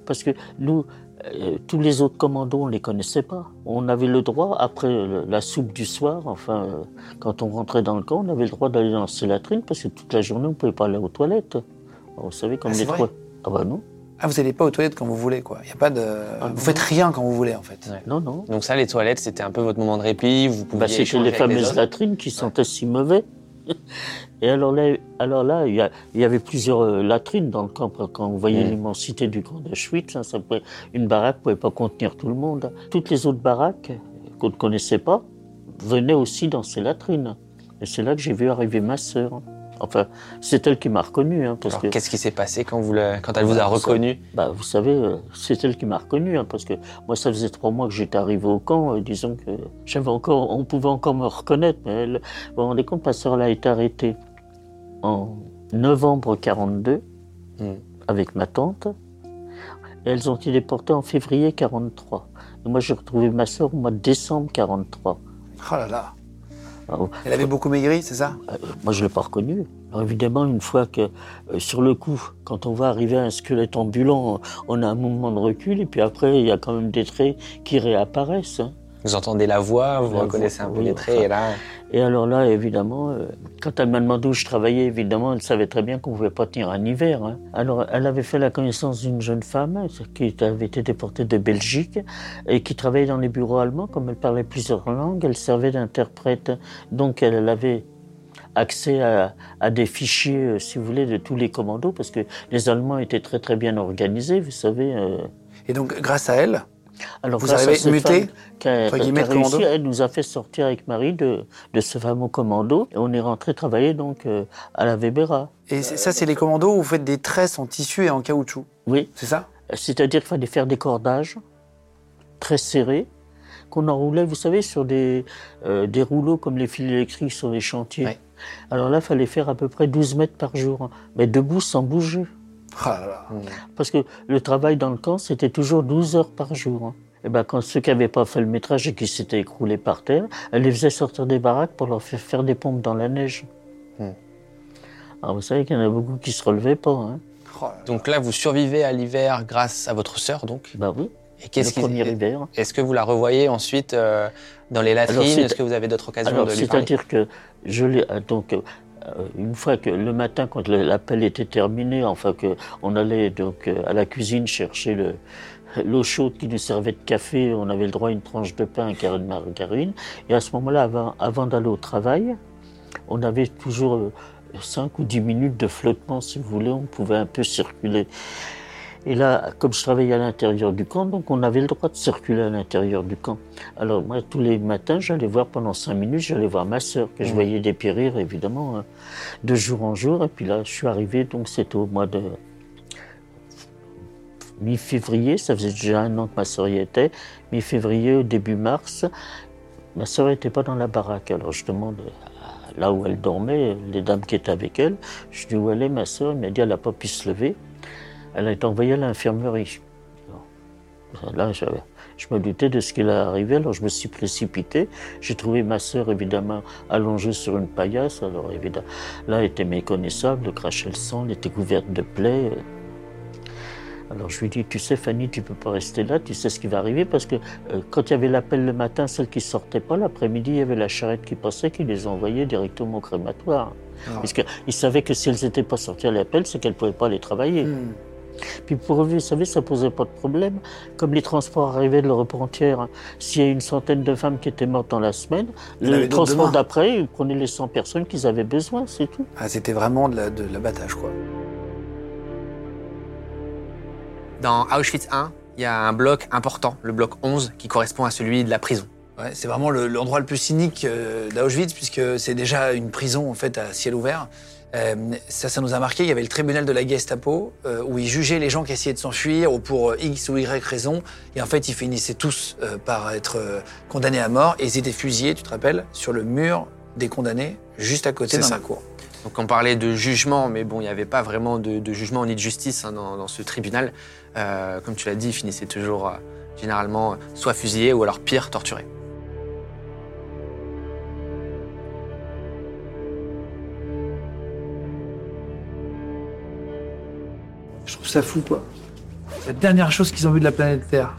Speaker 5: parce que nous, euh, tous les autres commandos, on ne les connaissait pas. On avait le droit, après la soupe du soir, enfin, euh, quand on rentrait dans le camp, on avait le droit d'aller dans ces latrines parce que toute la journée, on ne pouvait pas aller aux toilettes. vous savez, comme
Speaker 1: Ah,
Speaker 5: les trois. Ah bah non.
Speaker 1: Ah, vous n'allez pas aux toilettes quand vous voulez, quoi. Y a pas de...
Speaker 5: Ah,
Speaker 1: vous
Speaker 5: non.
Speaker 1: faites rien quand vous voulez, en fait.
Speaker 3: Ouais.
Speaker 5: Non, non.
Speaker 3: Donc ça, les toilettes, c'était un peu votre moment de répit. Vous pouviez
Speaker 5: Bah, c'était les fameuses latrines qui sentaient si mauvais. Et alors là, alors là il, y a- il y avait plusieurs euh, latrines dans le camp. Quand vous voyez
Speaker 3: Mm.
Speaker 5: l'immensité du camp d'Auschwitz, hein, une baraque ne pouvait pas contenir tout le monde. Toutes les autres baraques qu'on ne connaissait pas venaient aussi dans ces latrines. Et c'est là que j'ai vu arriver ma sœur. Enfin, c'est elle qui m'a reconnu. Hein, parce
Speaker 3: Alors,
Speaker 5: que,
Speaker 3: qu'est-ce qui s'est passé quand, vous le- quand elle vous a
Speaker 5: Bah,
Speaker 3: reconnu?
Speaker 5: bah, vous savez, euh, c'est elle qui m'a reconnu, hein, parce que moi, ça faisait trois mois que j'étais arrivé au camp. euh, disons que j'avais encore, on pouvait encore me reconnaître, mais elle, vous vous rendez compte, ma sœur là, a été arrêtée en novembre 42
Speaker 3: Hmm.
Speaker 5: avec ma tante. Elles ont été déportées en février 43. Et moi, j'ai retrouvé ma sœur au mois de décembre 43.
Speaker 1: Oh là là.
Speaker 5: Ah, ouais.
Speaker 1: Elle avait beaucoup maigri, c'est ça?
Speaker 5: Euh, Moi, je ne l'ai pas reconnu. Alors, évidemment, une fois que, euh, sur le coup, quand on va arriver un squelette ambulant, on a un mouvement de recul, et puis après, il y a quand même des traits qui réapparaissent. hein.
Speaker 3: Vous entendez la voix, vous
Speaker 5: La
Speaker 3: reconnaissez
Speaker 5: voix,
Speaker 3: un peu
Speaker 5: oui,
Speaker 3: les traits,
Speaker 5: enfin.
Speaker 3: et là...
Speaker 5: Et alors là, évidemment, euh, quand elle m'a demandé où je travaillais, évidemment, elle savait très bien qu'on ne pouvait pas tenir un hiver. hein. Alors, elle avait fait la connaissance d'une jeune femme qui avait été déportée de Belgique et qui travaillait dans les bureaux allemands. Comme elle parlait plusieurs langues, elle servait d'interprète. Donc, elle, avait accès à, à des fichiers, euh, si vous voulez, de tous les commandos, parce que les Allemands étaient très très bien organisés, vous savez. euh.
Speaker 1: Et donc, grâce à elle,
Speaker 5: Alors,
Speaker 1: Vous
Speaker 5: cette
Speaker 1: muté, commando
Speaker 5: elle nous a fait sortir avec Marie de, de ce fameux commando. Et on est rentré travailler donc euh, à la Weberat.
Speaker 1: et ça, c'est les commandos où vous faites des tresses en tissu et en caoutchouc.
Speaker 5: Oui,
Speaker 1: C'est ça?
Speaker 5: C'est-à-dire qu'il fallait faire des cordages très serrés qu'on enroulait, vous savez, sur des, euh, des rouleaux comme les fils électriques sur les chantiers.
Speaker 3: Ouais.
Speaker 5: Alors là, il fallait faire à peu près 12 mètres par jour, hein, mais debout sans bouger.
Speaker 1: Là là.
Speaker 5: Parce que le travail dans le camp, c'était toujours 12 heures par jour. hein. Et ben, quand ceux qui n'avaient pas fait le métrage et qui s'étaient écroulés par terre, elle les faisait sortir des baraques pour leur faire faire des pompes dans la neige.
Speaker 3: Hmm.
Speaker 5: Alors vous savez qu'il y en a beaucoup qui se relevaient pas. Hein.
Speaker 1: Oh là là.
Speaker 3: Donc là, vous survivez à l'hiver grâce à votre sœur, donc?
Speaker 5: Ben oui,
Speaker 3: Et
Speaker 5: le
Speaker 3: qu'est-ce qui...
Speaker 5: premier hiver.
Speaker 3: Est-ce que vous la revoyez ensuite euh, dans les latrines? Est-ce que vous avez d'autres occasions
Speaker 5: Alors,
Speaker 3: de lui parler?
Speaker 5: c'est-à-dire que je l'ai euh, donc euh, une fois que le matin, quand l'appel était terminé, enfin que on allait donc euh, à la cuisine chercher le l'eau chaude qui nous servait de café, on avait le droit à une tranche de pain, un carré de margarine. Et à ce moment-là, avant, avant d'aller au travail, on avait toujours euh, 5 ou 10 minutes de flottement, si vous voulez, on pouvait un peu circuler. Et là, comme je travaillais à l'intérieur du camp, donc on avait le droit de circuler à l'intérieur du camp. Alors moi, tous les matins, j'allais voir pendant cinq minutes, j'allais voir ma sœur, que je voyais dépérir, évidemment, hein, de jour en jour. Et puis là, je suis arrivé, donc c'était au mois de mi-février, ça faisait déjà un an que ma sœur y était, mi-février, au début mars. Ma sœur n'était pas dans la baraque, alors je demande là où elle dormait, les dames qui étaient avec elle, je dis où elle est ma sœur, elle m'a dit elle n'a pas pu se lever, elle a été envoyée à l'infirmerie. Là, je, je me doutais de ce qui allait arriver, alors je me suis précipité. J'ai trouvé ma sœur, évidemment, allongée sur une paillasse. Alors, évidemment, là, elle était méconnaissable, elle crachait le sang, elle était couverte de plaies. Alors, je lui dis, tu sais, Fanny, tu peux pas rester là, tu sais ce qui va arriver, parce que euh, quand il y avait l'appel le matin, celles qui sortaient pas, l'après-midi, il y avait la charrette qui passait, qui les envoyait directement au crématoire. Parce qu'ils savaient que si elles n'étaient pas sorties à l'appel, c'est qu'elles ne pouvaient pas aller travailler.
Speaker 1: Hmm.
Speaker 5: Puis pour eux, vous savez, ça posait pas de problème. Comme les transports arrivaient de l'Europe entière, s'il y a une centaine de femmes qui étaient mortes dans la semaine, le transport d'après, ils prenaient les 100 personnes qu'ils avaient besoin, c'est tout.
Speaker 1: Ah, C'était vraiment de la- l'abattage, quoi.
Speaker 3: Dans Auschwitz 1, il y a un bloc important, le bloc 11, qui correspond à celui de la prison.
Speaker 1: Ouais, c'est vraiment le- l'endroit le plus cynique euh, d'Auschwitz, puisque c'est déjà une prison en fait à ciel ouvert. Euh, ça, ça nous a marqué. Il y avait le tribunal de la Gestapo euh, où ils jugeaient les gens qui essayaient de s'enfuir ou pour euh, X ou Y raison. Et en fait, ils finissaient tous euh, par être condamnés à mort et ils étaient fusillés, tu te rappelles, sur le mur des condamnés, juste à côté la cour.
Speaker 3: Donc on parlait de jugement, mais bon, il n'y avait pas vraiment de, de jugement ni de justice hein, dans, dans ce tribunal. Comme tu l'as dit, ils finissaient toujours généralement soit fusillés ou alors pire, torturés.
Speaker 1: Je trouve ça fou, quoi. La dernière chose qu'ils ont vue de la planète Terre.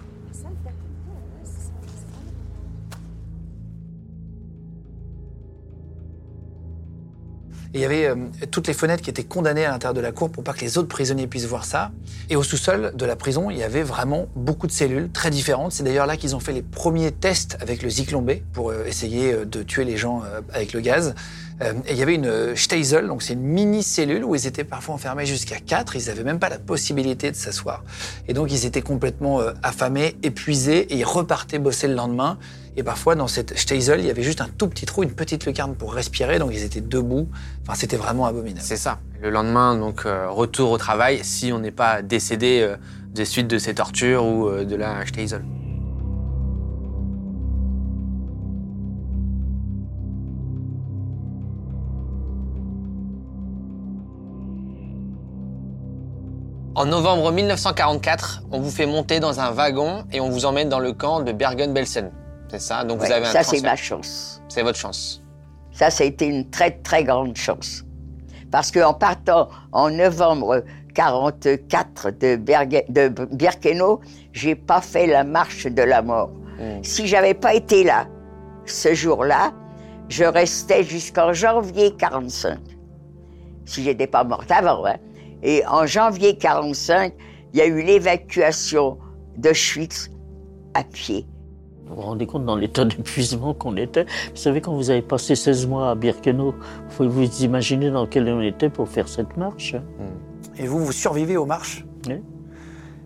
Speaker 1: Il y avait euh, toutes les fenêtres qui étaient condamnées à l'intérieur de la cour pour pas que les autres prisonniers puissent voir ça. Et au sous-sol de la prison, il y avait vraiment beaucoup de cellules très différentes. C'est d'ailleurs là qu'ils ont fait les premiers tests avec le Zyklon pour euh, essayer euh, de tuer les gens avec le gaz. Euh, et il y avait une euh, Steisel, donc c'est une mini-cellule où ils étaient parfois enfermés jusqu'à 4. Ils n'avaient même pas la possibilité de s'asseoir. Et donc ils étaient complètement euh, affamés, épuisés, et ils repartaient bosser le lendemain. Et parfois, dans cette Steisel, il y avait juste un tout petit trou, une petite lucarne pour respirer, donc ils étaient debout. Enfin, c'était vraiment abominable.
Speaker 3: C'est ça. Le lendemain, donc, euh, retour au travail si on n'est pas décédé euh, des suites de ces tortures ou de la Steisel. En novembre 1944, on vous fait monter dans un wagon et on vous emmène dans le camp de Bergen-Belsen. C'est ça? Donc vous avez un
Speaker 4: ça, c'est ma chance.
Speaker 3: C'est votre chance.
Speaker 4: Ça, ça a été une très, très grande chance. Parce qu'en partant en novembre 44 de, Berge- de Birkenau, j'ai pas fait la marche de la mort.
Speaker 3: Mm.
Speaker 4: Si j'avais pas été là ce jour-là, je restais jusqu'en janvier 45. Si j'étais pas morte avant. hein. Et en janvier 45, il y a eu l'évacuation d'Auschwitz à pied.
Speaker 5: Vous vous rendez compte dans l'état d'épuisement qu'on était? Vous savez, quand vous avez passé 16 mois à Birkenau, vous pouvez vous imaginer dans quel on était pour faire cette marche. hein?
Speaker 1: Et vous, vous survivez aux marches?
Speaker 5: Oui.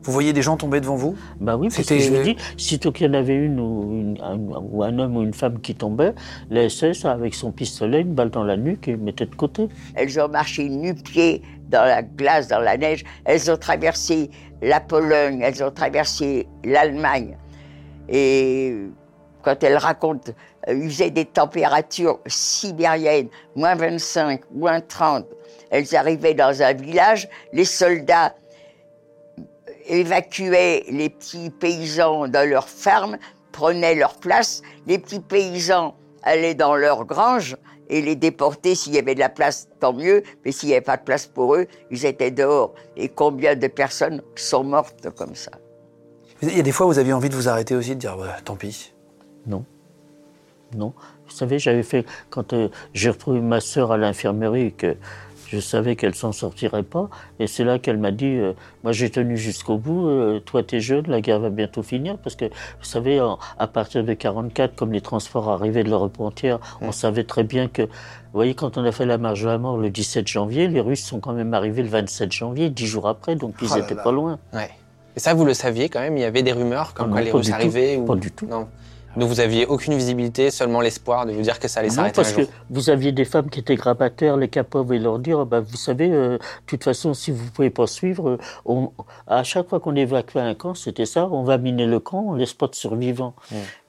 Speaker 1: Vous voyez des gens tomber devant vous?
Speaker 5: Bah oui, parce que
Speaker 1: C'était-
Speaker 5: je vous dis, sitôt qu'il y en avait une ou, une- un, ou un homme ou une femme qui tombait, la SS, avec son pistolet, une balle dans la nuque et mettait de côté.
Speaker 4: Elles ont marché nu-pieds dans la glace, dans la neige. Elles ont traversé la Pologne, elles ont traversé l'Allemagne. Et quand elles racontent, euh, ils faisaient des températures sibériennes, moins 25, moins 30. Elles arrivaient dans un village, les soldats évacuaient les petits paysans dans leurs fermes, prenaient leur place. Les petits paysans allaient dans leur grange et les déportaient s'il y avait de la place, tant mieux. Mais s'il n'y avait pas de place pour eux, ils étaient dehors. Et combien de personnes sont mortes comme ça
Speaker 1: Il y a des fois où vous aviez envie de vous arrêter aussi, de dire bah, tant pis.
Speaker 5: Non. Non. Vous savez, j'avais fait, quand euh, j'ai retrouvé ma sœur à l'infirmerie, que je savais qu'elle s'en sortirait pas, et c'est là qu'elle m'a dit, euh, moi j'ai tenu jusqu'au bout, euh, toi t'es jeune, la guerre va bientôt finir, parce que, vous savez, en- à partir de 44, comme les transports arrivaient de l'Europe entière, on savait très bien que, vous voyez, quand on a fait la marche de la mort le 17 janvier, les Russes sont quand même arrivés le 27 janvier, dix jours après, donc ils
Speaker 1: Oh là
Speaker 5: étaient
Speaker 1: là.
Speaker 5: pas loin.
Speaker 3: Ouais. Et ça, vous le saviez quand même Il y avait des rumeurs comme
Speaker 5: Ah
Speaker 3: quoi les Russes
Speaker 5: tout.
Speaker 3: arrivaient ou...
Speaker 5: Pas du tout.
Speaker 3: Non. Donc vous aviez aucune visibilité, seulement l'espoir de vous dire que ça allait
Speaker 5: Non,
Speaker 3: s'arrêter
Speaker 5: parce
Speaker 3: un
Speaker 5: que
Speaker 3: jour.
Speaker 5: vous aviez des femmes qui étaient grabataires, les capables, et leur dire, bah, vous savez, euh, de toute façon, si vous pouvez pas suivre, euh, on- à chaque fois qu'on évacuait un camp, c'était ça, on va miner le camp, on laisse pas de survivants.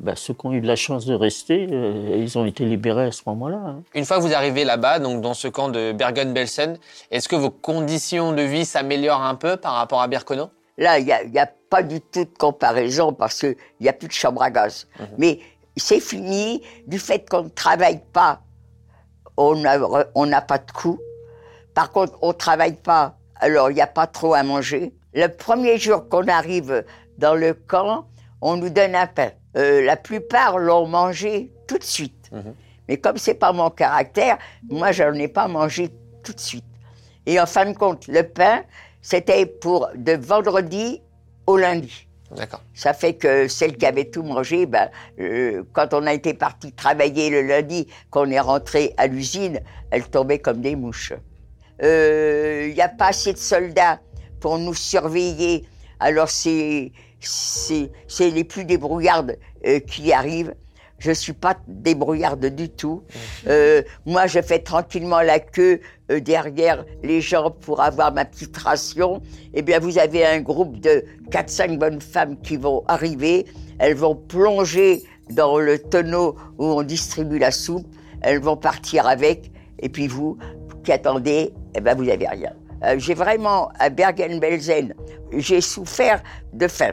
Speaker 5: Bah, ceux qui ont eu de la chance de rester, euh, ils ont été libérés à ce moment-là. hein.
Speaker 3: Une fois que vous arrivez là-bas, donc dans ce camp de Bergen-Belsen, est-ce que vos conditions de vie s'améliorent un peu par rapport à Birkenau?
Speaker 4: Là, il n'y a, il y a pas du tout de comparaison parce qu'il n'y a plus de chambre à gaz. Mais c'est fini du fait qu'on ne travaille pas. On n'a pas de coût. Par contre, on ne travaille pas, alors il n'y a pas trop à manger. Le premier jour qu'on arrive dans le camp, on nous donne un pain. Euh, la plupart l'ont mangé tout de suite. Mais comme c'est pas mon caractère, moi, je n'en ai pas mangé tout de suite. Et en fin de compte, le pain, c'était pour de vendredi au lundi.
Speaker 3: D'accord.
Speaker 4: Ça fait que celle qui avait tout mangé, ben, euh, quand on a été parti travailler le lundi, qu'on est rentré à l'usine, elle tombait comme des mouches. Il n'y a pas assez de soldats pour nous surveiller. Alors c'est c'est les plus débrouillardes euh, qui arrivent. Je suis pas débrouillarde du tout. Euh, moi, je fais tranquillement la queue euh, derrière les gens pour avoir ma petite ration. Eh bien, vous avez un groupe de 4-5 bonnes femmes qui vont arriver. Elles vont plonger dans le tonneau où on distribue la soupe. Elles vont partir avec. Et puis vous, qui attendez, eh ben, vous avez rien. Euh, j'ai vraiment, à Bergen-Belsen, j'ai souffert de faim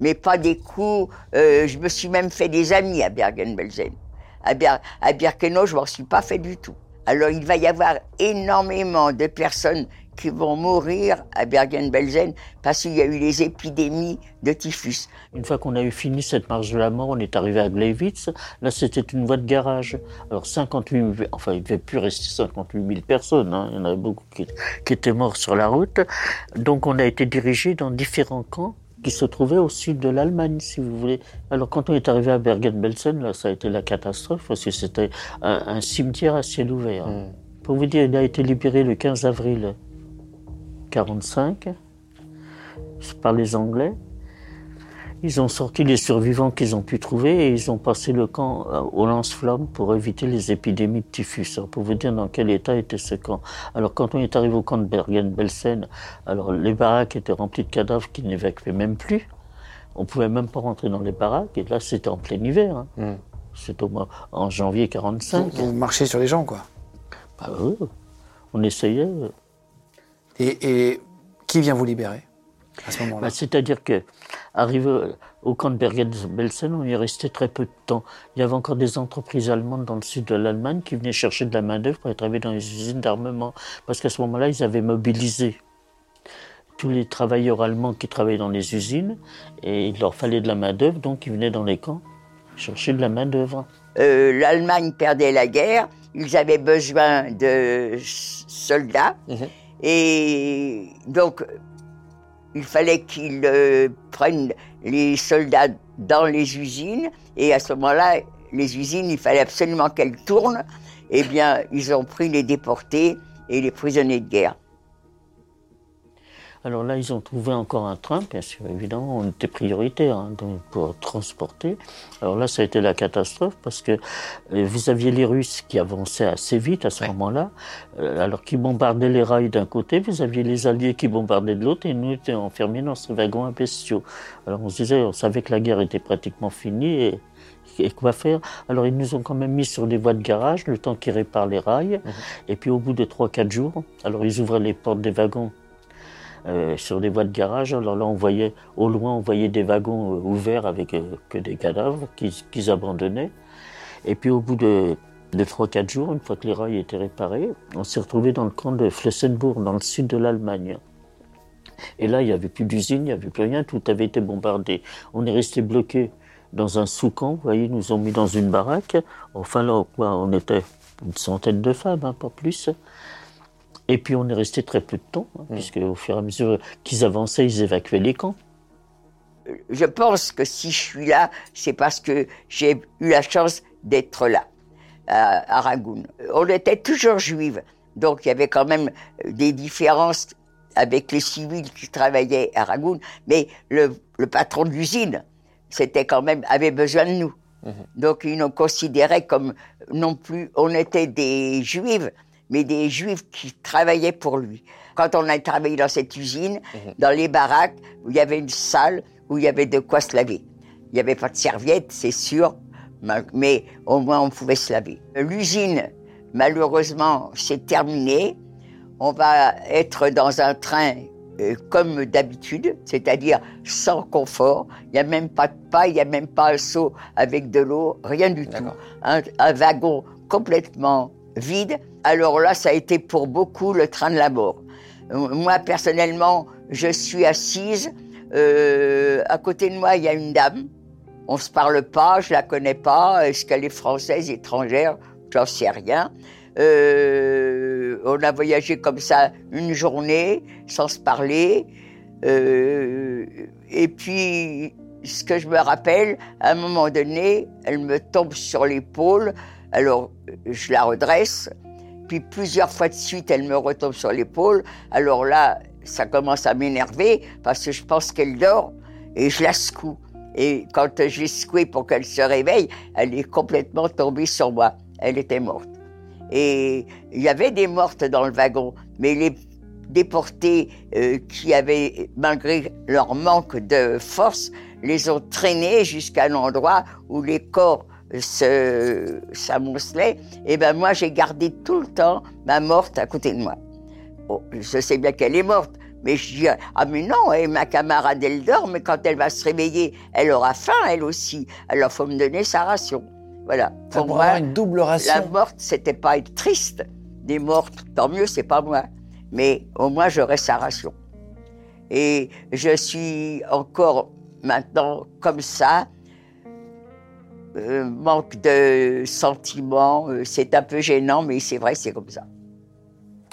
Speaker 4: mais pas des coups. Euh, je me suis même fait des amis à Bergen-Belsen. À, Birkenau, je m'en suis pas fait du tout. Alors il va y avoir énormément de personnes qui vont mourir à Bergen-Belsen parce qu'il y a eu les épidémies de typhus.
Speaker 5: Une fois qu'on a eu fini cette marche de la mort, on est arrivé à Gleiwitz. Là, c'était une voie de garage. Alors 58 000, enfin, il ne devait plus rester 58 000 personnes. Hein. Il y en avait beaucoup qui, qui étaient morts sur la route. Donc on a été dirigé dans différents camps qui se trouvait au sud de l'Allemagne, si vous voulez. Alors quand on est arrivé à Bergen-Belsen, là, ça a été la catastrophe, parce que c'était un, cimetière à ciel ouvert. Hmm. Pour vous dire, il a été libéré le 15 avril 1945 par les Anglais. Ils ont sorti les survivants qu'ils ont pu trouver et ils ont passé le camp euh, au lance-flammes pour éviter les épidémies de typhus. Alors, pour vous dire dans quel état était ce camp. Alors, quand on est arrivé au camp de Bergen-Belsen, alors les baraques étaient remplies de cadavres qui n'évacuaient même plus. On pouvait même pas rentrer dans les baraques et là, c'était en plein hiver. Hein. Hmm. C'était en janvier 45.
Speaker 1: On marchait sur les gens, quoi.
Speaker 5: Bah, on essayait.
Speaker 1: Et, et qui vient vous libérer à ce moment-là?
Speaker 5: Bah, C'est-à-dire que Arrivé au camp de Bergen-Belsen, on y est resté très peu de temps. Il y avait encore des entreprises allemandes dans le sud de l'Allemagne qui venaient chercher de la main-d'œuvre pour travailler dans les usines d'armement. Parce qu'à ce moment-là, ils avaient mobilisé tous les travailleurs allemands qui travaillaient dans les usines et il leur fallait de la main-d'œuvre, donc ils venaient dans les camps chercher de la main-d'œuvre.
Speaker 4: Euh, L'Allemagne perdait la guerre, ils avaient besoin de soldats. Mhm. Et donc, il fallait qu'ils euh, prennent les soldats dans les usines, et à ce moment-là, les usines, il fallait absolument qu'elles tournent. Eh bien, ils ont pris les déportés et les prisonniers de guerre.
Speaker 5: Alors là, ils ont trouvé encore un train, bien sûr, évidemment, on était prioritaire hein, pour transporter. Alors là, ça a été la catastrophe parce que euh, vous aviez les Russes qui avançaient assez vite à ce moment-là, euh, alors qu'ils bombardaient les rails d'un côté, vous aviez les Alliés qui bombardaient de l'autre et nous étions enfermés dans ce wagon imbestiaux. Alors on se disait, on savait que la guerre était pratiquement finie et et quoi faire? Alors ils nous ont quand même mis sur des voies de garage le temps qu'ils réparent les rails. Mhm. Et puis au bout de 3-4 jours, alors ils ouvraient les portes des wagons euh, sur des voies de garage. Alors là, on voyait, au loin, on voyait des wagons euh, ouverts avec euh, que des cadavres qu'ils abandonnaient. Et puis au bout de, de 3-4 jours, une fois que les rails étaient réparés, on s'est retrouvé dans le camp de Flossenburg, dans le sud de l'Allemagne. Et là, il n'y avait plus d'usine, il n'y avait plus rien, tout avait été bombardé. On est resté bloqué dans un sous-camp, vous voyez, ils nous ont mis dans une baraque. Enfin là, on était une centaine de femmes, hein, pas plus. Et puis on est resté très peu de temps, hein, mm. puisque au fur et à mesure qu'ils avançaient, ils évacuaient les camps.
Speaker 4: Je pense que si je suis là, c'est parce que j'ai eu la chance d'être là, à, Ragoun. On était toujours juives, donc il y avait quand même des différences avec les civils qui travaillaient à Ragoun, mais le, patron de l'usine, c'était quand même, avait besoin de nous. Mm-hmm. Donc ils nous considéraient comme non plus, on était des juives, mais des juifs qui travaillaient pour lui. Quand on a travaillé dans cette usine, mhm. dans les baraques, où il y avait une salle où il y avait de quoi se laver. Il n'y avait pas de serviette, c'est sûr, mais au moins on pouvait se laver. L'usine, malheureusement, c'est terminé. On va être dans un train euh, comme d'habitude, c'est-à-dire sans confort. Il n'y a même pas de paille, il n'y a même pas un seau avec de l'eau, rien du tout. un wagon complètement vide. Alors là, ça a été pour beaucoup le train de la mort. Moi, personnellement, je suis assise. Euh, à côté de moi, il y a une dame. On se parle pas, je la connais pas. Est-ce qu'elle est française, étrangère? J'en sais rien. Euh, on a voyagé comme ça une journée, sans se parler. Euh, et puis, ce que je me rappelle, à un moment donné, elle me tombe sur l'épaule. Alors, je la redresse. Puis plusieurs fois de suite, elle me retombe sur l'épaule. Alors là, ça commence à m'énerver parce que je pense qu'elle dort et je la secoue. Et quand je l'ai secouée pour qu'elle se réveille, elle est complètement tombée sur moi. Elle était morte. Et il y avait des mortes dans le wagon, mais les déportés euh, qui avaient, malgré leur manque de force, les ont traînés jusqu'à l'endroit où les corps s'amoncelaient. Et ben moi, j'ai gardé tout le temps ma morte à côté de moi. je sais bien qu'elle est morte, mais je dis, ah mais non, et ma camarade, elle dort, mais quand elle va se réveiller, elle aura faim, elle aussi. Alors, faut me donner sa ration. Voilà.
Speaker 1: Pour, moi, avoir une double ration.
Speaker 4: La morte, c'était pas être triste. Des mortes, tant mieux, c'est pas moi. Mais au moins, j'aurai sa ration. Et je suis encore maintenant comme ça. Euh, manque de sentiments, euh, c'est un peu gênant, mais c'est vrai, c'est comme ça.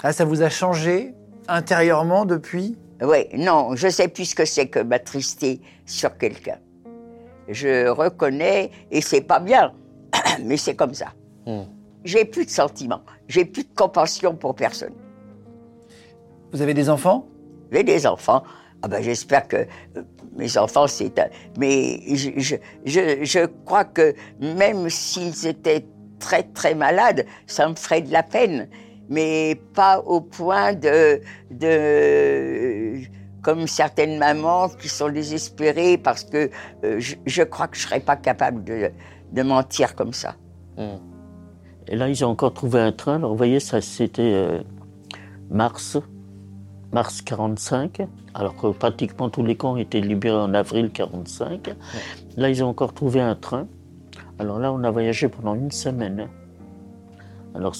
Speaker 1: Ah, ça vous a changé intérieurement depuis?
Speaker 4: Oui, non, je sais plus ce que c'est que m'attrister sur quelqu'un. Je reconnais, et c'est pas bien, mais c'est comme ça. Hmm. J'ai plus de sentiments, j'ai plus de compassion pour personne.
Speaker 1: Vous avez des enfants?
Speaker 4: J'ai des enfants. Ah ben, j'espère que euh, mes enfants, c'est... Mais je, je, je, crois que même s'ils étaient très, très malades, ça me ferait de la peine mais pas au point de, de comme certaines mamans qui sont désespérées parce que euh, je, crois que je serais pas capable de, de mentir comme ça.
Speaker 5: Hmm. Et là, ils ont encore trouvé un train. Alors, vous voyez, ça, c'était euh, mars, mars 45, alors que pratiquement tous les camps étaient libérés en avril 45. Là, ils ont encore trouvé un train. Alors là, on a voyagé pendant une semaine. Alors,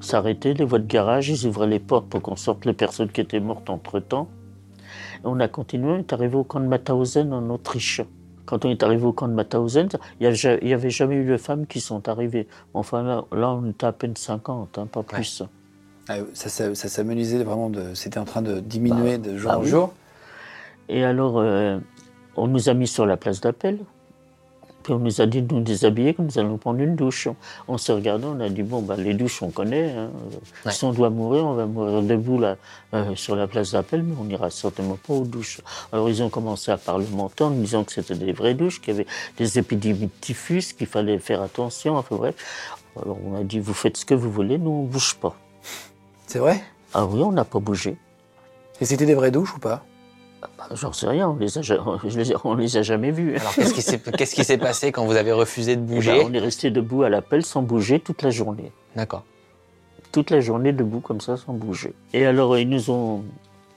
Speaker 5: s'arrêter, les voies de garage, ils ouvraient les portes pour qu'on sorte les personnes qui étaient mortes entre-temps. On a continué, on est arrivé au camp de Mauthausen en Autriche. Quand on est arrivé au camp de Mauthausen, il n'y avait jamais eu de femmes qui sont arrivées. Enfin, là, on était à peine 50, hein, pas plus.
Speaker 1: Ah, ça, ça, s'amenuisait vraiment, c'était en train de diminuer bah, de jour en jour.
Speaker 5: Et alors, euh, on nous a mis sur la place d'appel on nous a dit de nous déshabiller, que nous allons prendre une douche. On s'est regardé, on a dit bon, bah, les douches, on connaît. Hein. Si on doit mourir, on va mourir debout là, euh, sur la place d'appel, mais on n'ira certainement pas aux douches. Alors ils ont commencé à parlementer en disant que c'était des vraies douches, qu'il y avait des épidémies de typhus, qu'il fallait faire attention. Enfin bref. Alors on a dit vous faites ce que vous voulez, nous on bouge pas.
Speaker 1: C'est vrai?
Speaker 5: Ah oui, on n'a pas bougé.
Speaker 1: Et c'était des vraies douches ou pas?
Speaker 5: Bah, j'en sais rien, on les a, on les a jamais vus.
Speaker 3: Alors qu'est-ce qui s'est passé quand vous avez refusé de eh ben, bouger?
Speaker 5: On est resté debout à l'appel sans bouger toute la journée.
Speaker 3: D'accord.
Speaker 5: Toute la journée debout comme ça sans bouger. Et alors ils nous ont,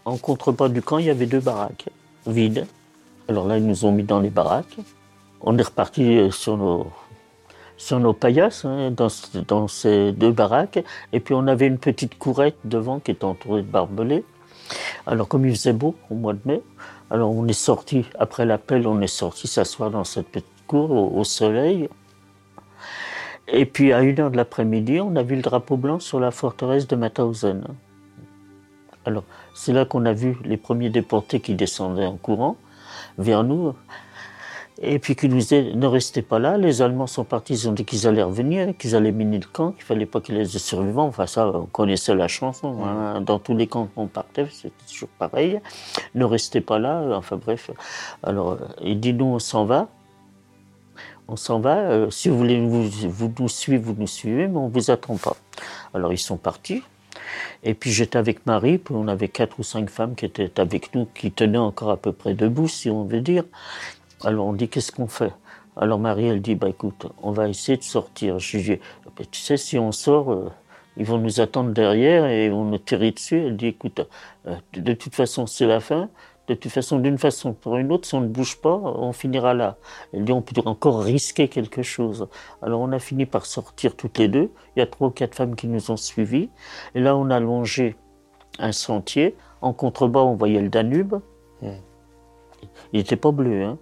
Speaker 5: en contrepas du camp, il y avait deux baraques vides. Alors là ils nous ont mis dans les baraques. On est reparti euh, sur nos, sur nos paillasses hein, dans, dans, ces deux baraques. Et puis on avait une petite courette devant qui était entourée de barbelés. Alors, comme il faisait beau au mois de mai, alors on est sorti, après l'appel, on est sorti s'asseoir dans cette petite cour au, soleil. Et puis, à une heure de l'après-midi, on a vu le drapeau blanc sur la forteresse de Mauthausen. Alors, c'est là qu'on a vu les premiers déportés qui descendaient en courant vers nous. Et puis qu'ils nous disaient, ne restez pas là, les Allemands sont partis, ils ont dit qu'ils allaient revenir, qu'ils allaient miner le camp, qu'il fallait pas qu'il ait des survivants. Enfin ça, on connaissait la chanson. Hein. Dans tous les camps qu'on partait, c'était toujours pareil. Ne restez pas là, enfin bref. Alors, il dit, nous, on s'en va. On s'en va. Euh, si vous voulez vous, vous, nous suivre, vous nous suivez, mais on vous attend pas. Alors, ils sont partis. Et puis j'étais avec Marie, puis on avait quatre ou cinq femmes qui étaient avec nous, qui tenaient encore à peu près debout, si on veut dire. Alors on dit qu'est-ce qu'on fait? Alors Marie, elle dit, bah écoute, on va essayer de sortir. Je dis, bah, tu sais, si on sort, euh, ils vont nous attendre derrière et vont nous tirer dessus. Elle dit, écoute, euh, de toute façon, c'est la fin. De toute façon, d'une façon ou pour une autre, si on ne bouge pas, on finira là. Elle dit, on peut encore risquer quelque chose. Alors on a fini par sortir toutes les deux. Il y a trois ou quatre femmes qui nous ont suivis. Et là, on a longé un sentier. En contrebas, on voyait le Danube. Il n'était pas bleu, hein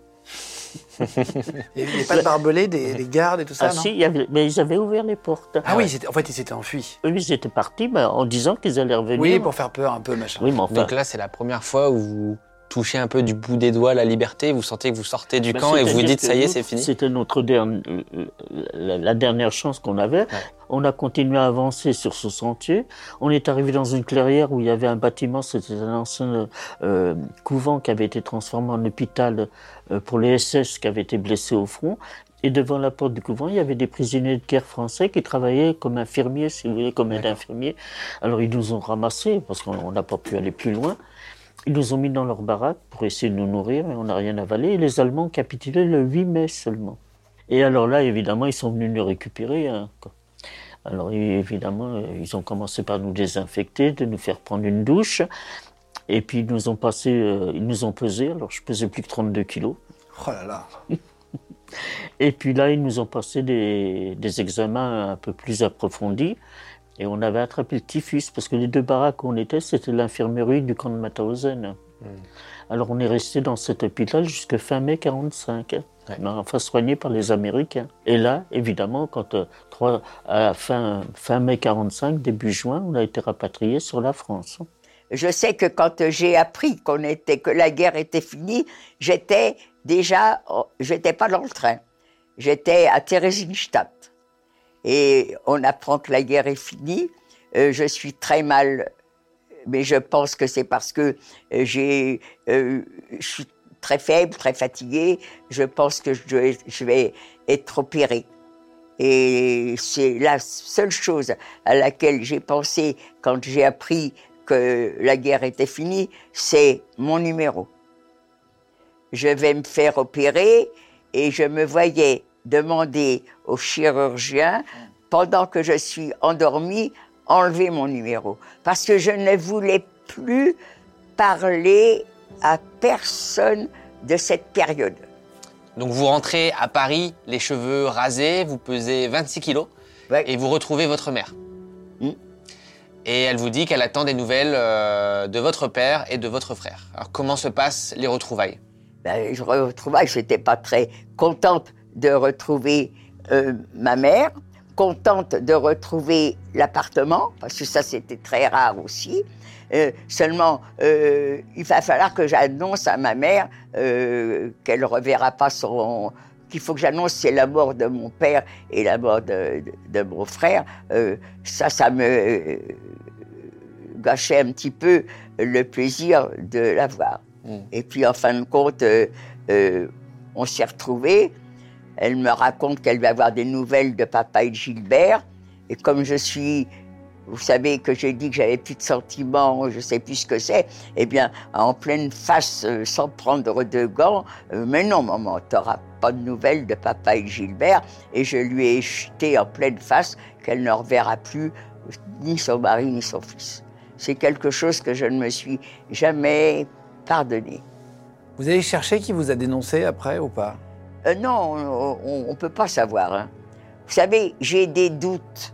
Speaker 1: Il n'y avait pas de barbelés, des, des gardes et tout ça,
Speaker 5: ah
Speaker 1: non
Speaker 5: si, il y avait- mais ils avaient ouvert les portes.
Speaker 1: Ah oui, ils étaient- en fait, ils s'étaient enfuis.
Speaker 5: Oui, ils étaient partis ben, en disant qu'ils allaient revenir.
Speaker 1: Oui, pour faire peur un peu, machin.
Speaker 5: Oui, mais enfin,
Speaker 3: Donc là, c'est la première fois où vous touchez un peu du bout des doigts la liberté, vous sentez que vous sortez du
Speaker 5: ben,
Speaker 3: camp et vous vous dites ça y est, c'est fini.
Speaker 5: C'était notre dernière, la, la dernière chance qu'on avait. On a continué à avancer sur ce sentier. On est arrivé dans une clairière où il y avait un bâtiment, c'était un ancien euh, couvent qui avait été transformé en hôpital euh, pour les SS qui avaient été blessés au front. Et devant la porte du couvent, il y avait des prisonniers de guerre français qui travaillaient comme infirmiers, si vous voulez, comme aide-infirmiers. Alors ils nous ont ramassés parce qu'on on n'a pas pu aller plus loin. Ils nous ont mis dans leur baraque pour essayer de nous nourrir, mais on n'a rien avalé. Et les Allemands ont capitulé le 8 mai seulement. Et alors là, évidemment, ils sont venus nous récupérer. hein, quoi. Alors évidemment, euh, ils ont commencé par nous désinfecter, de nous faire prendre une douche. Et puis ils nous ont passé, euh, ils nous ont pesé. Alors je pesais plus que 32 kilos.
Speaker 1: Oh là là.
Speaker 5: Et puis là, ils nous ont passé des, des examens un peu plus approfondis. Et on avait attrapé le typhus, parce que les deux baraques où on était, c'était l'infirmerie du camp de Mauthausen. Alors on est resté dans cet hôpital jusqu'à fin mai 45, hein. mais enfin soigné par les Américains. Et là, évidemment, quand euh, à fin, fin mai 45, début juin, on a été rapatrié sur la France.
Speaker 4: Je sais que quand j'ai appris qu'on était, que la guerre était finie, j'étais déjà, oh, j'étais pas dans le train. J'étais à Theresienstadt. Et on apprend que la guerre est finie. Euh, je suis très mal, mais je pense que c'est parce que euh, euh, je suis très faible, très fatiguée. Je pense que je vais être opérée. Et c'est la seule chose à laquelle j'ai pensé quand j'ai appris que la guerre était finie, c'est mon numéro. Je vais me faire opérer et je me voyais demander au chirurgien, pendant que je suis endormie, enlever mon numéro. Parce que je ne voulais plus parler à personne de cette période.
Speaker 3: Donc vous rentrez à Paris, les cheveux rasés, vous pesez 26 kilos
Speaker 4: Ouais.
Speaker 3: et vous retrouvez votre mère.
Speaker 4: Mm.
Speaker 3: Et elle vous dit qu'elle attend des nouvelles euh, de votre père et de votre frère. Alors comment se passent les retrouvailles?
Speaker 4: Ben, je retrouvais, j'étais pas très contente de retrouver euh, ma mère, contente de retrouver l'appartement, parce que ça c'était très rare aussi. Euh, seulement, euh, il va falloir que j'annonce à ma mère qu'elle reverra pas son. qu'il faut que j'annonce c'est la mort de mon père et la mort de, de- de mon frère. Ça, ça me gâchait un petit peu le plaisir de la voir. Et puis, en fin de compte, on s'est retrouvés. Elle me raconte qu'elle va avoir des nouvelles de papa et de Gilbert. Et comme je suis, vous savez que j'ai dit que j'avais plus de sentiments, je sais plus ce que c'est, eh bien, en pleine face, euh, sans prendre de gants, euh, mais non, maman, t'auras pas de nouvelles de papa et Gilbert. Et je lui ai jeté en pleine face qu'elle ne reverra plus euh, ni son mari ni son fils. C'est quelque chose que je ne me suis jamais pardonné.
Speaker 1: Vous avez cherché qui vous a dénoncé après ou pas?
Speaker 4: Euh, non, on ne peut pas savoir. hein. Vous savez, j'ai des doutes.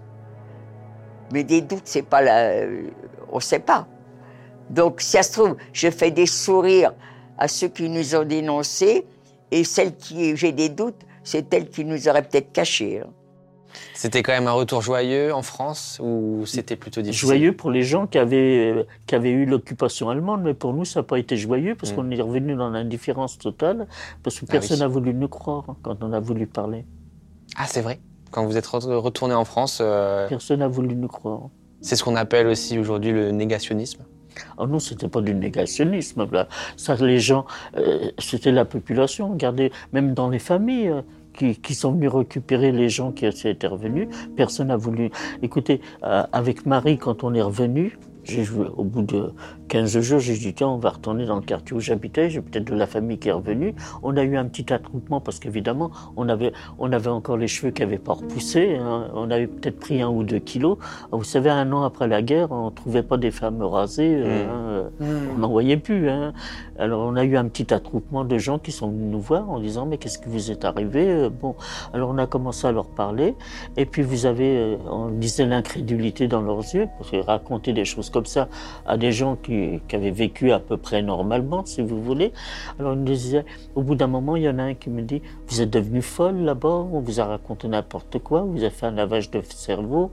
Speaker 4: Mais des doutes, c'est pas la. on ne sait pas. Donc, si ça se trouve, je fais des sourires à ceux qui nous ont dénoncés, et celle qui j'ai des doutes, c'est elle qui nous aurait peut-être cachés. hein.
Speaker 3: C'était quand même un retour joyeux en France ou c'était plutôt difficile?
Speaker 5: Joyeux pour les gens qui avaient, qui avaient eu l'occupation allemande, mais pour nous, ça n'a pas été joyeux parce
Speaker 3: Mm.
Speaker 5: qu'on est revenu dans l'indifférence totale, parce que
Speaker 3: Ah
Speaker 5: personne
Speaker 3: oui.
Speaker 5: n'a voulu nous croire quand on a voulu parler.
Speaker 3: Ah c'est vrai. Quand vous êtes re- retourné en France, euh,
Speaker 5: Personne n'a voulu nous croire.
Speaker 3: c'est ce qu'on appelle aussi aujourd'hui le négationnisme?
Speaker 5: Oh non, c'était pas du négationnisme. là. Ça, les gens, euh, c'était la population. Regardez, même dans les familles qui, sont venus récupérer les gens qui étaient revenus, personne n'a voulu. Écoutez, euh, avec Marie, quand on est revenu, au bout de 15 jours, j'ai dit tiens, on va retourner dans le quartier où j'habitais. J'ai peut-être de la famille qui est revenue. On a eu un petit attroupement parce qu'évidemment, on avait, on avait encore les cheveux qui n'avaient pas repoussé. hein. On avait peut-être pris un ou deux kilos. Ah, Vous savez, un an après la guerre, on trouvait pas des femmes rasées. euh, hein, euh, on n'en voyait plus. Hein. Alors on a eu un petit attroupement de gens qui sont venus nous voir en disant mais qu'est-ce qui vous est arrivé Euh, Bon, alors on a commencé à leur parler et puis vous avez, euh, on disait l'incrédulité dans leurs yeux parce que raconter des choses comme ça à des gens qui qui, qui avaient vécu à peu près normalement, si vous voulez. Alors il me disait, au bout d'un moment, il y en a un qui me dit, vous êtes devenu folle là-bas, on vous a raconté n'importe quoi, vous avez fait un lavage de cerveau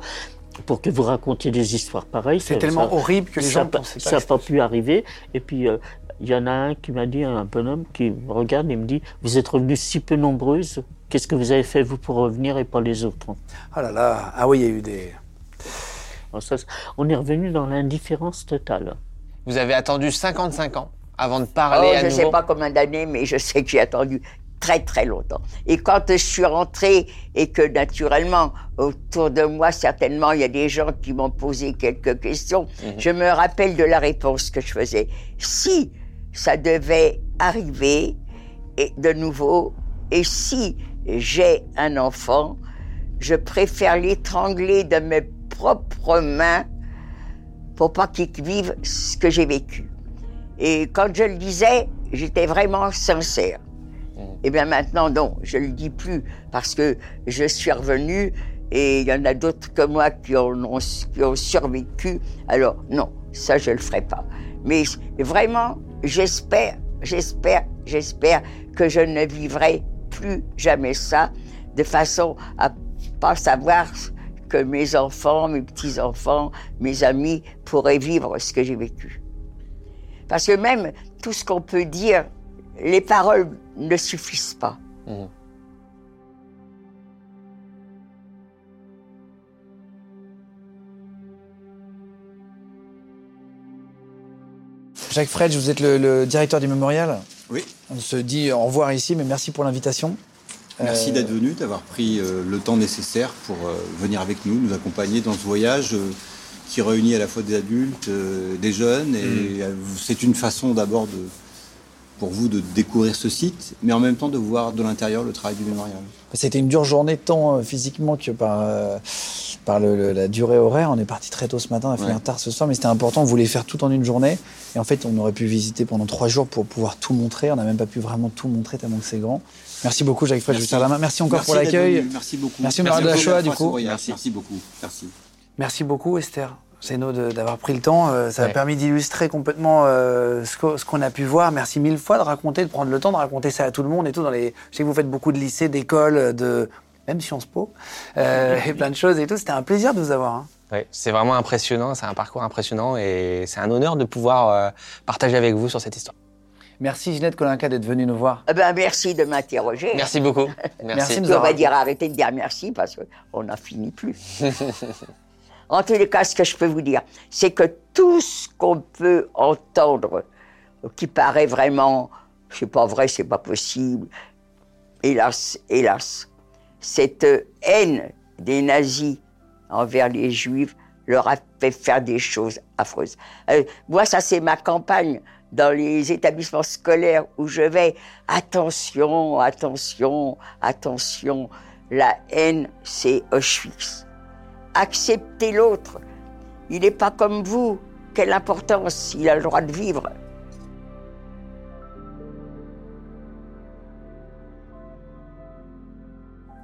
Speaker 5: pour que vous racontiez des histoires pareilles.
Speaker 1: C'est tellement
Speaker 5: ça-
Speaker 1: horrible que les gens
Speaker 5: pas-
Speaker 1: pensaient pas.
Speaker 5: Ça n'a pas pu arriver. Et puis, euh, il y en a un qui m'a dit, un bonhomme qui me regarde et me dit Vous êtes revenus si peu nombreuses, qu'est-ce que vous avez fait, vous, pour revenir et pas les autres
Speaker 1: Oh là là, ah oui, il y a eu des.
Speaker 5: Alors ça, c'est- On est revenu dans l'indifférence totale.
Speaker 3: Vous avez attendu 55 ans avant de
Speaker 4: Oh,
Speaker 3: parler à
Speaker 4: je ne
Speaker 3: nouveau.
Speaker 4: sais pas combien d'années, mais je sais que j'ai attendu très très longtemps. Et quand je suis rentrée et que naturellement, autour de moi, certainement, il y a des gens qui m'ont posé quelques questions, je me rappelle de la réponse que je faisais. Si ça devait arriver et de nouveau, et si j'ai un enfant, je préfère l'étrangler de mes propres mains pour pas qu'il vive ce que j'ai vécu. Et quand je le disais, j'étais vraiment sincère. Et bien maintenant, non, je le dis plus parce que je suis revenue et il y en a d'autres que moi qui ont, ont- qui ont survécu. Alors non, ça je le ferai pas. Mais vraiment, j'espère, j'espère, j'espère que je ne vivrai plus jamais ça de façon à pas savoir que mes enfants, mes petits-enfants, mes amis pourraient vivre ce que j'ai vécu. Parce que même tout ce qu'on peut dire, les paroles ne suffisent pas.
Speaker 1: Jacques Fred, vous êtes le, le directeur du mémorial.
Speaker 7: Oui.
Speaker 1: On se dit au revoir ici, mais merci pour l'invitation.
Speaker 7: Merci
Speaker 1: Euh,
Speaker 7: d'être venu, d'avoir pris euh, le temps nécessaire pour euh, venir avec nous, nous accompagner dans ce voyage qui réunit à la fois des adultes, des jeunes. Et euh, c'est une façon d'abord de, pour vous de découvrir ce site, mais en même temps de voir de l'intérieur le travail du mémorial.
Speaker 1: C'était une dure journée tant physiquement que par, euh, par le- le- la durée horaire. On est parti très tôt ce matin, on a fini
Speaker 7: Ouais.
Speaker 1: tard ce soir, mais c'était important. On voulait faire tout en une journée. Et en fait, on aurait pu visiter pendant trois jours pour pouvoir tout montrer. On n'a même pas pu vraiment tout montrer tellement que c'est grand. Merci beaucoup, Jacques Fred. Je vous
Speaker 7: Merci.
Speaker 1: serre la main. Merci encore pour
Speaker 7: Merci
Speaker 1: l'accueil.
Speaker 7: Merci beaucoup.
Speaker 1: Merci, Marie de la Shoah, du coup.
Speaker 3: Merci.
Speaker 7: Merci beaucoup. Merci.
Speaker 1: Merci beaucoup, Esther. Zeno, de- d'avoir pris le temps. Euh, ça a permis d'illustrer complètement euh, ce qu'o- ce qu'on a pu voir. Merci mille fois de raconter, de prendre le temps de raconter ça à tout le monde et tout. Dans les... Je sais que vous faites beaucoup de lycées, d'écoles, de même Sciences Po, euh, et plein de choses et tout. C'était un plaisir de vous avoir. hein.
Speaker 3: Ouais, c'est vraiment impressionnant, c'est un parcours impressionnant et c'est un honneur de pouvoir euh, partager avec vous sur cette histoire.
Speaker 1: Merci Ginette Kolinka d'être venue nous voir.
Speaker 4: Eh ben, merci de m'interroger.
Speaker 3: Merci beaucoup.
Speaker 1: Merci de
Speaker 4: Puis on va dire arrêtez de dire merci parce qu'on n'en finit plus. en tous les cas, ce que je peux vous dire, c'est que tout ce qu'on peut entendre, qui paraît vraiment, c'est pas vrai, c'est pas possible, hélas, hélas, cette haine des nazis envers les juifs leur a fait faire des choses affreuses. Euh, moi, ça, c'est ma campagne dans les établissements scolaires où je vais. Attention, attention, attention. La haine, c'est Auschwitz. Acceptez l'autre. Il n'est pas comme vous. Quelle importance il a le droit de vivre.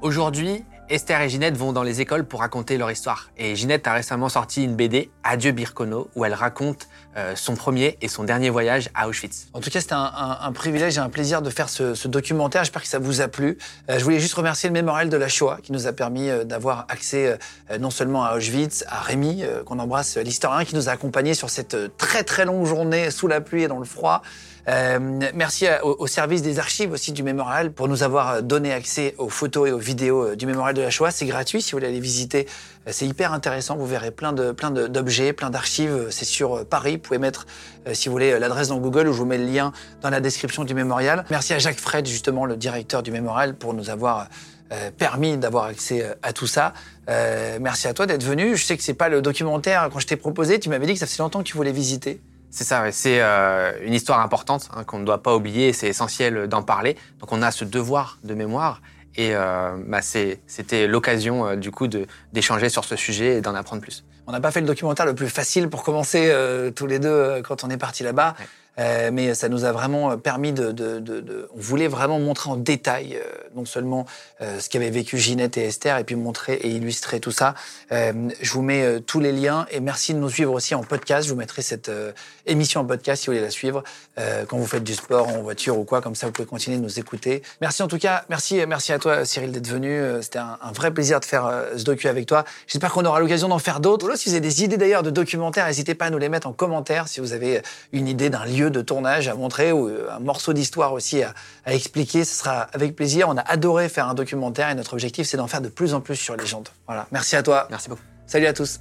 Speaker 3: Aujourd'hui, Esther et Ginette vont dans les écoles pour raconter leur histoire. Et Ginette a récemment sorti une BD, Adieu Birkono, où elle raconte euh, son premier et son dernier voyage à Auschwitz.
Speaker 1: En tout cas, c'était un, privilège et un plaisir de faire ce, documentaire. J'espère que ça vous a plu. Euh, je voulais juste remercier le mémorial de la Shoah qui nous a permis euh, d'avoir accès non seulement à Auschwitz, à Rémi, qu'on embrasse, l'historien qui nous a accompagnés sur cette très très longue journée sous la pluie et dans le froid. Euh, merci au, service des archives aussi du mémorial pour nous avoir euh, donné accès aux photos et aux vidéos euh, du mémorial de la Shoah. C'est gratuit si vous voulez aller visiter. C'est hyper intéressant. Vous verrez plein de plein d'objets, plein d'archives. C'est sur Paris. Vous pouvez mettre, si vous voulez, l'adresse dans Google ou je vous mets le lien dans la description du mémorial. Merci à Jacques Fred, justement, le directeur du mémorial, pour nous avoir permis d'avoir accès à tout ça. Euh, merci à toi d'être venu. Je sais que c'est pas le documentaire quand je t'ai proposé. Tu m'avais dit que ça faisait longtemps que tu voulais visiter.
Speaker 3: C'est ça, ouais. c'est euh, une histoire importante hein, qu'on ne doit pas oublier, c'est essentiel d'en parler. Donc on a ce devoir de mémoire et euh, bah, c'était l'occasion euh, du coup d'échanger sur ce sujet et d'en apprendre plus.
Speaker 1: On n'a pas fait le documentaire le plus facile pour commencer euh, tous les deux quand on est parti là-bas.
Speaker 3: Ouais.
Speaker 1: Mais ça nous a vraiment permis de, de, de, On voulait vraiment montrer en détail, non seulement ce qu'avaient vécu Ginette et Esther, et puis montrer et illustrer tout ça. je vous mets tous les liens et merci de nous suivre aussi en podcast. Je vous mettrai cette émission en podcast si vous voulez la suivre quand vous faites du sport en voiture ou quoi. Comme ça, vous pouvez continuer de nous écouter. Merci en tout cas. Merci, merci à toi, Cyril, d'être venu. C'était un, un, vrai plaisir de faire ce docu avec toi. J'espère qu'on aura l'occasion d'en faire d'autres. Si vous avez des idées d'ailleurs de documentaires, n'hésitez pas à nous les mettre en commentaire. Si vous avez une idée d'un lieu de tournage à montrer ou euh, un morceau d'histoire aussi à, expliquer, ce sera avec plaisir. On a adoré faire un documentaire et notre objectif, c'est d'en faire de plus en plus sur Légende. Voilà. Merci à toi.
Speaker 3: Merci beaucoup.
Speaker 1: Salut à tous.